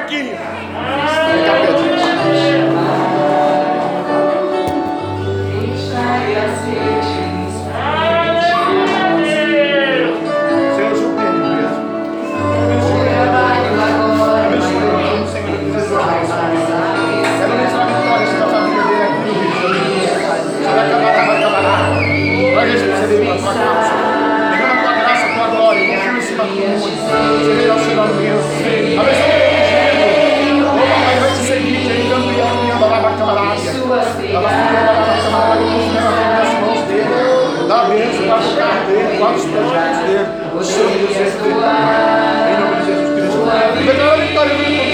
Marquinhos. Jesús Cristo.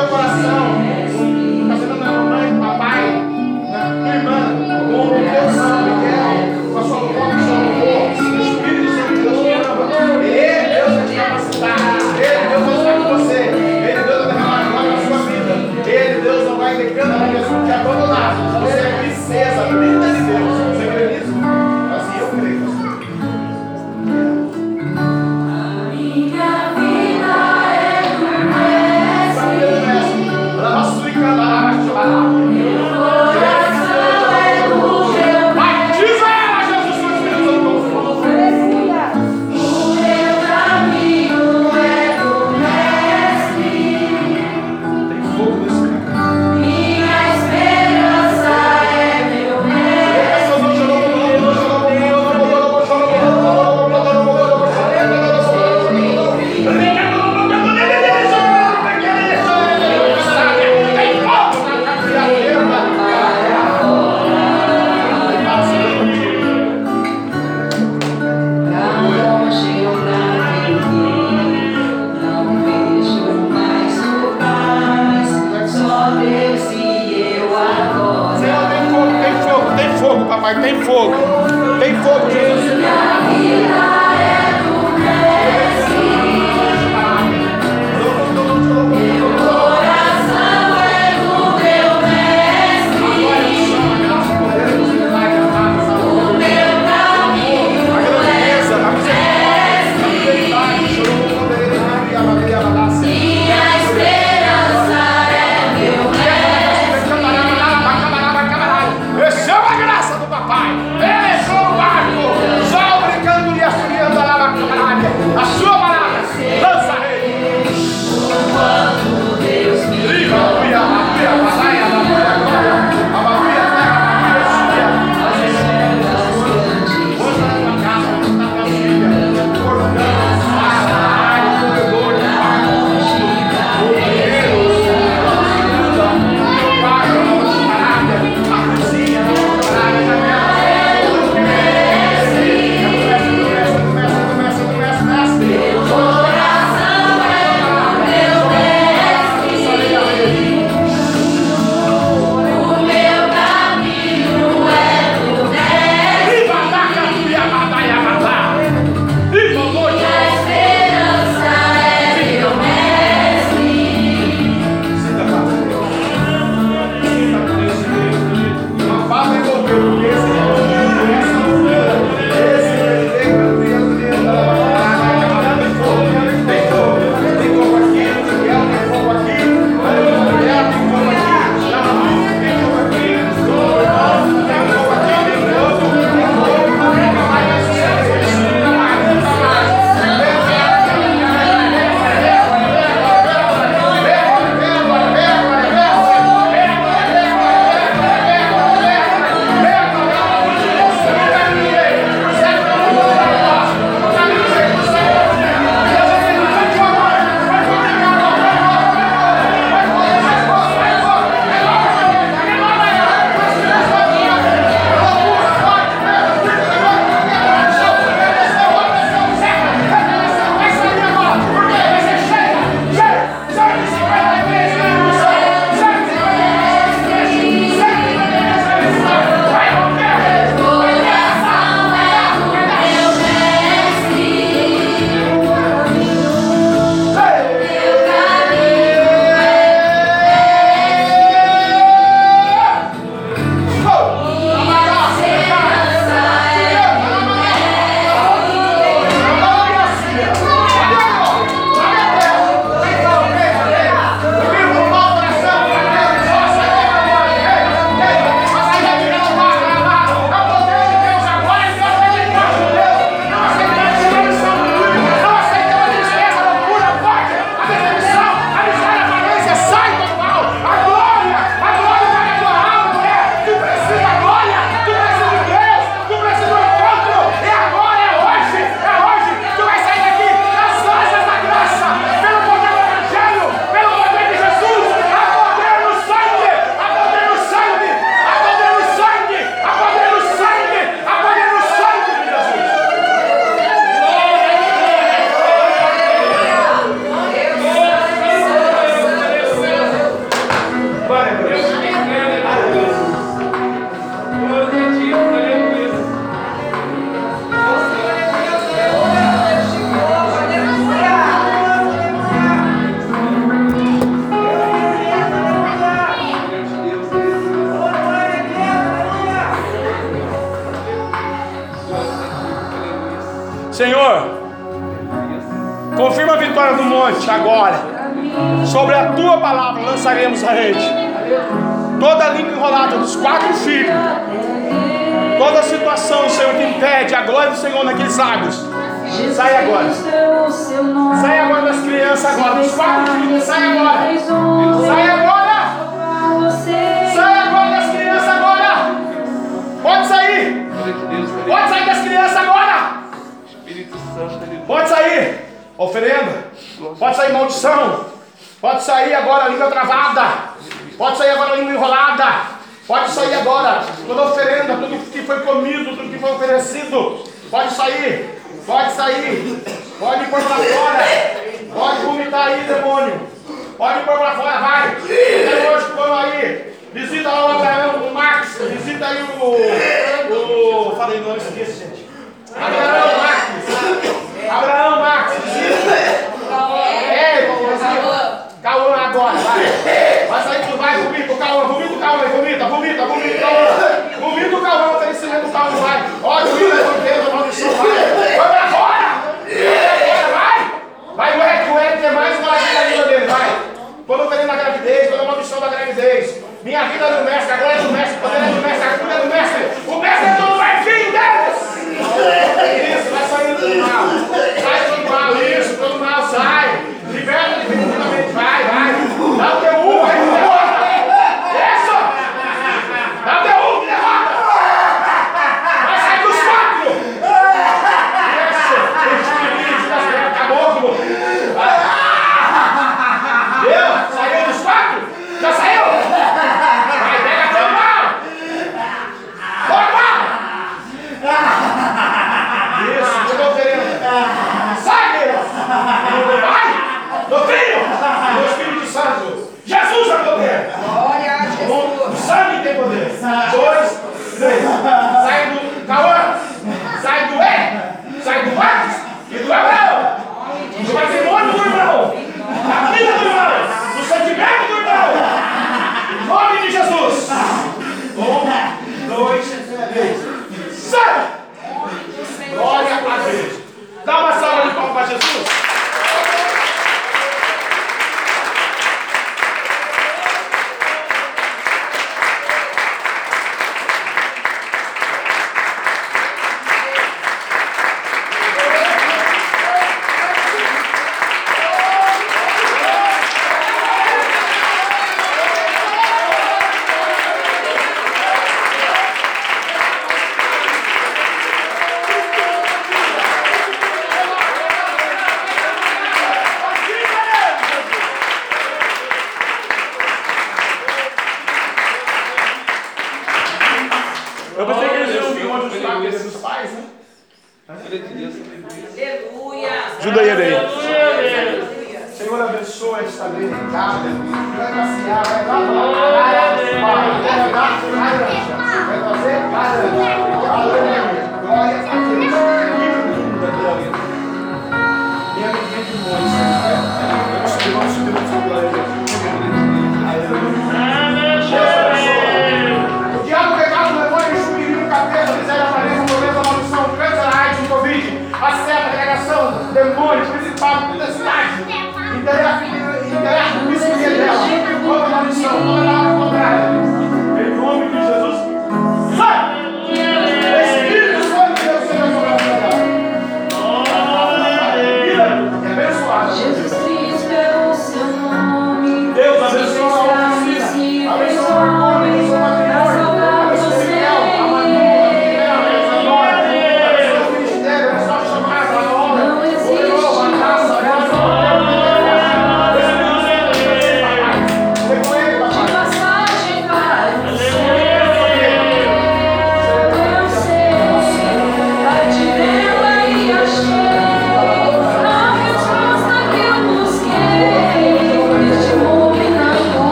Teu coração. Está sendo na mamãe, papai, na tua irmã, o teu São Miguel, com a sua avó, o seu avô. O Espírito Santo de Deus. Ele, Deus, vai te capacitar. Ele, Deus, vai com você. Ele, Deus, vai derramar glória sua vida. Ele, Deus, não vai decando a abandonar. Você é princesa,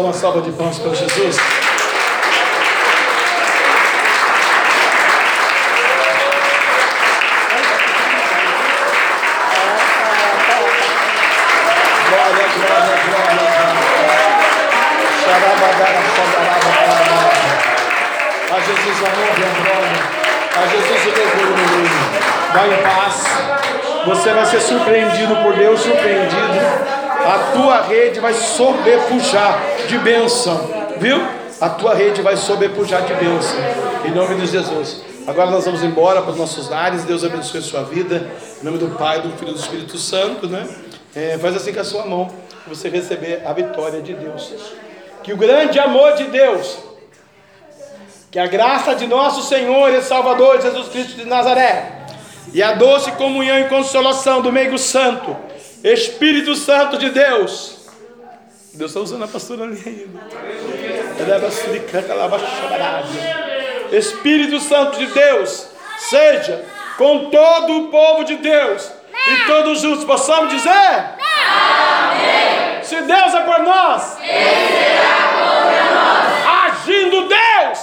dar uma salva de palmas para Jesus. A a Jesus o. Vá em paz. Você vai ser surpreendido por Deus, surpreendido. A tua rede vai sobrepujar de bênção. Viu? A tua rede vai sobrepujar de bênção. Em nome de Jesus. Agora nós vamos embora para os nossos lares. Deus abençoe a sua vida. Em nome do Pai, do Filho e do Espírito Santo, né? É, faz assim com a sua mão, você receber a vitória de Deus. Que o grande amor de Deus, que a graça de nosso Senhor e Salvador Jesus Cristo de Nazaré, e a doce comunhão e consolação do Meigo Santo, Espírito Santo de Deus. Deus está usando a pastora ali ainda. Espírito Santo de Deus, seja com todo o povo de Deus e todos juntos possamos dizer: Amém. Se Deus é por nós, quem será contra nós? Agindo Deus,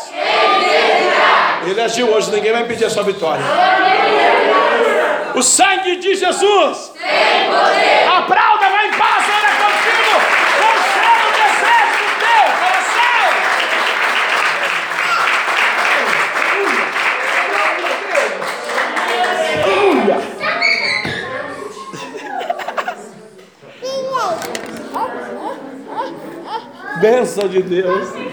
quem Ele agiu hoje, ninguém vai impedir a sua vitória. O sangue de Jesus tem poder. Bênção de Deus.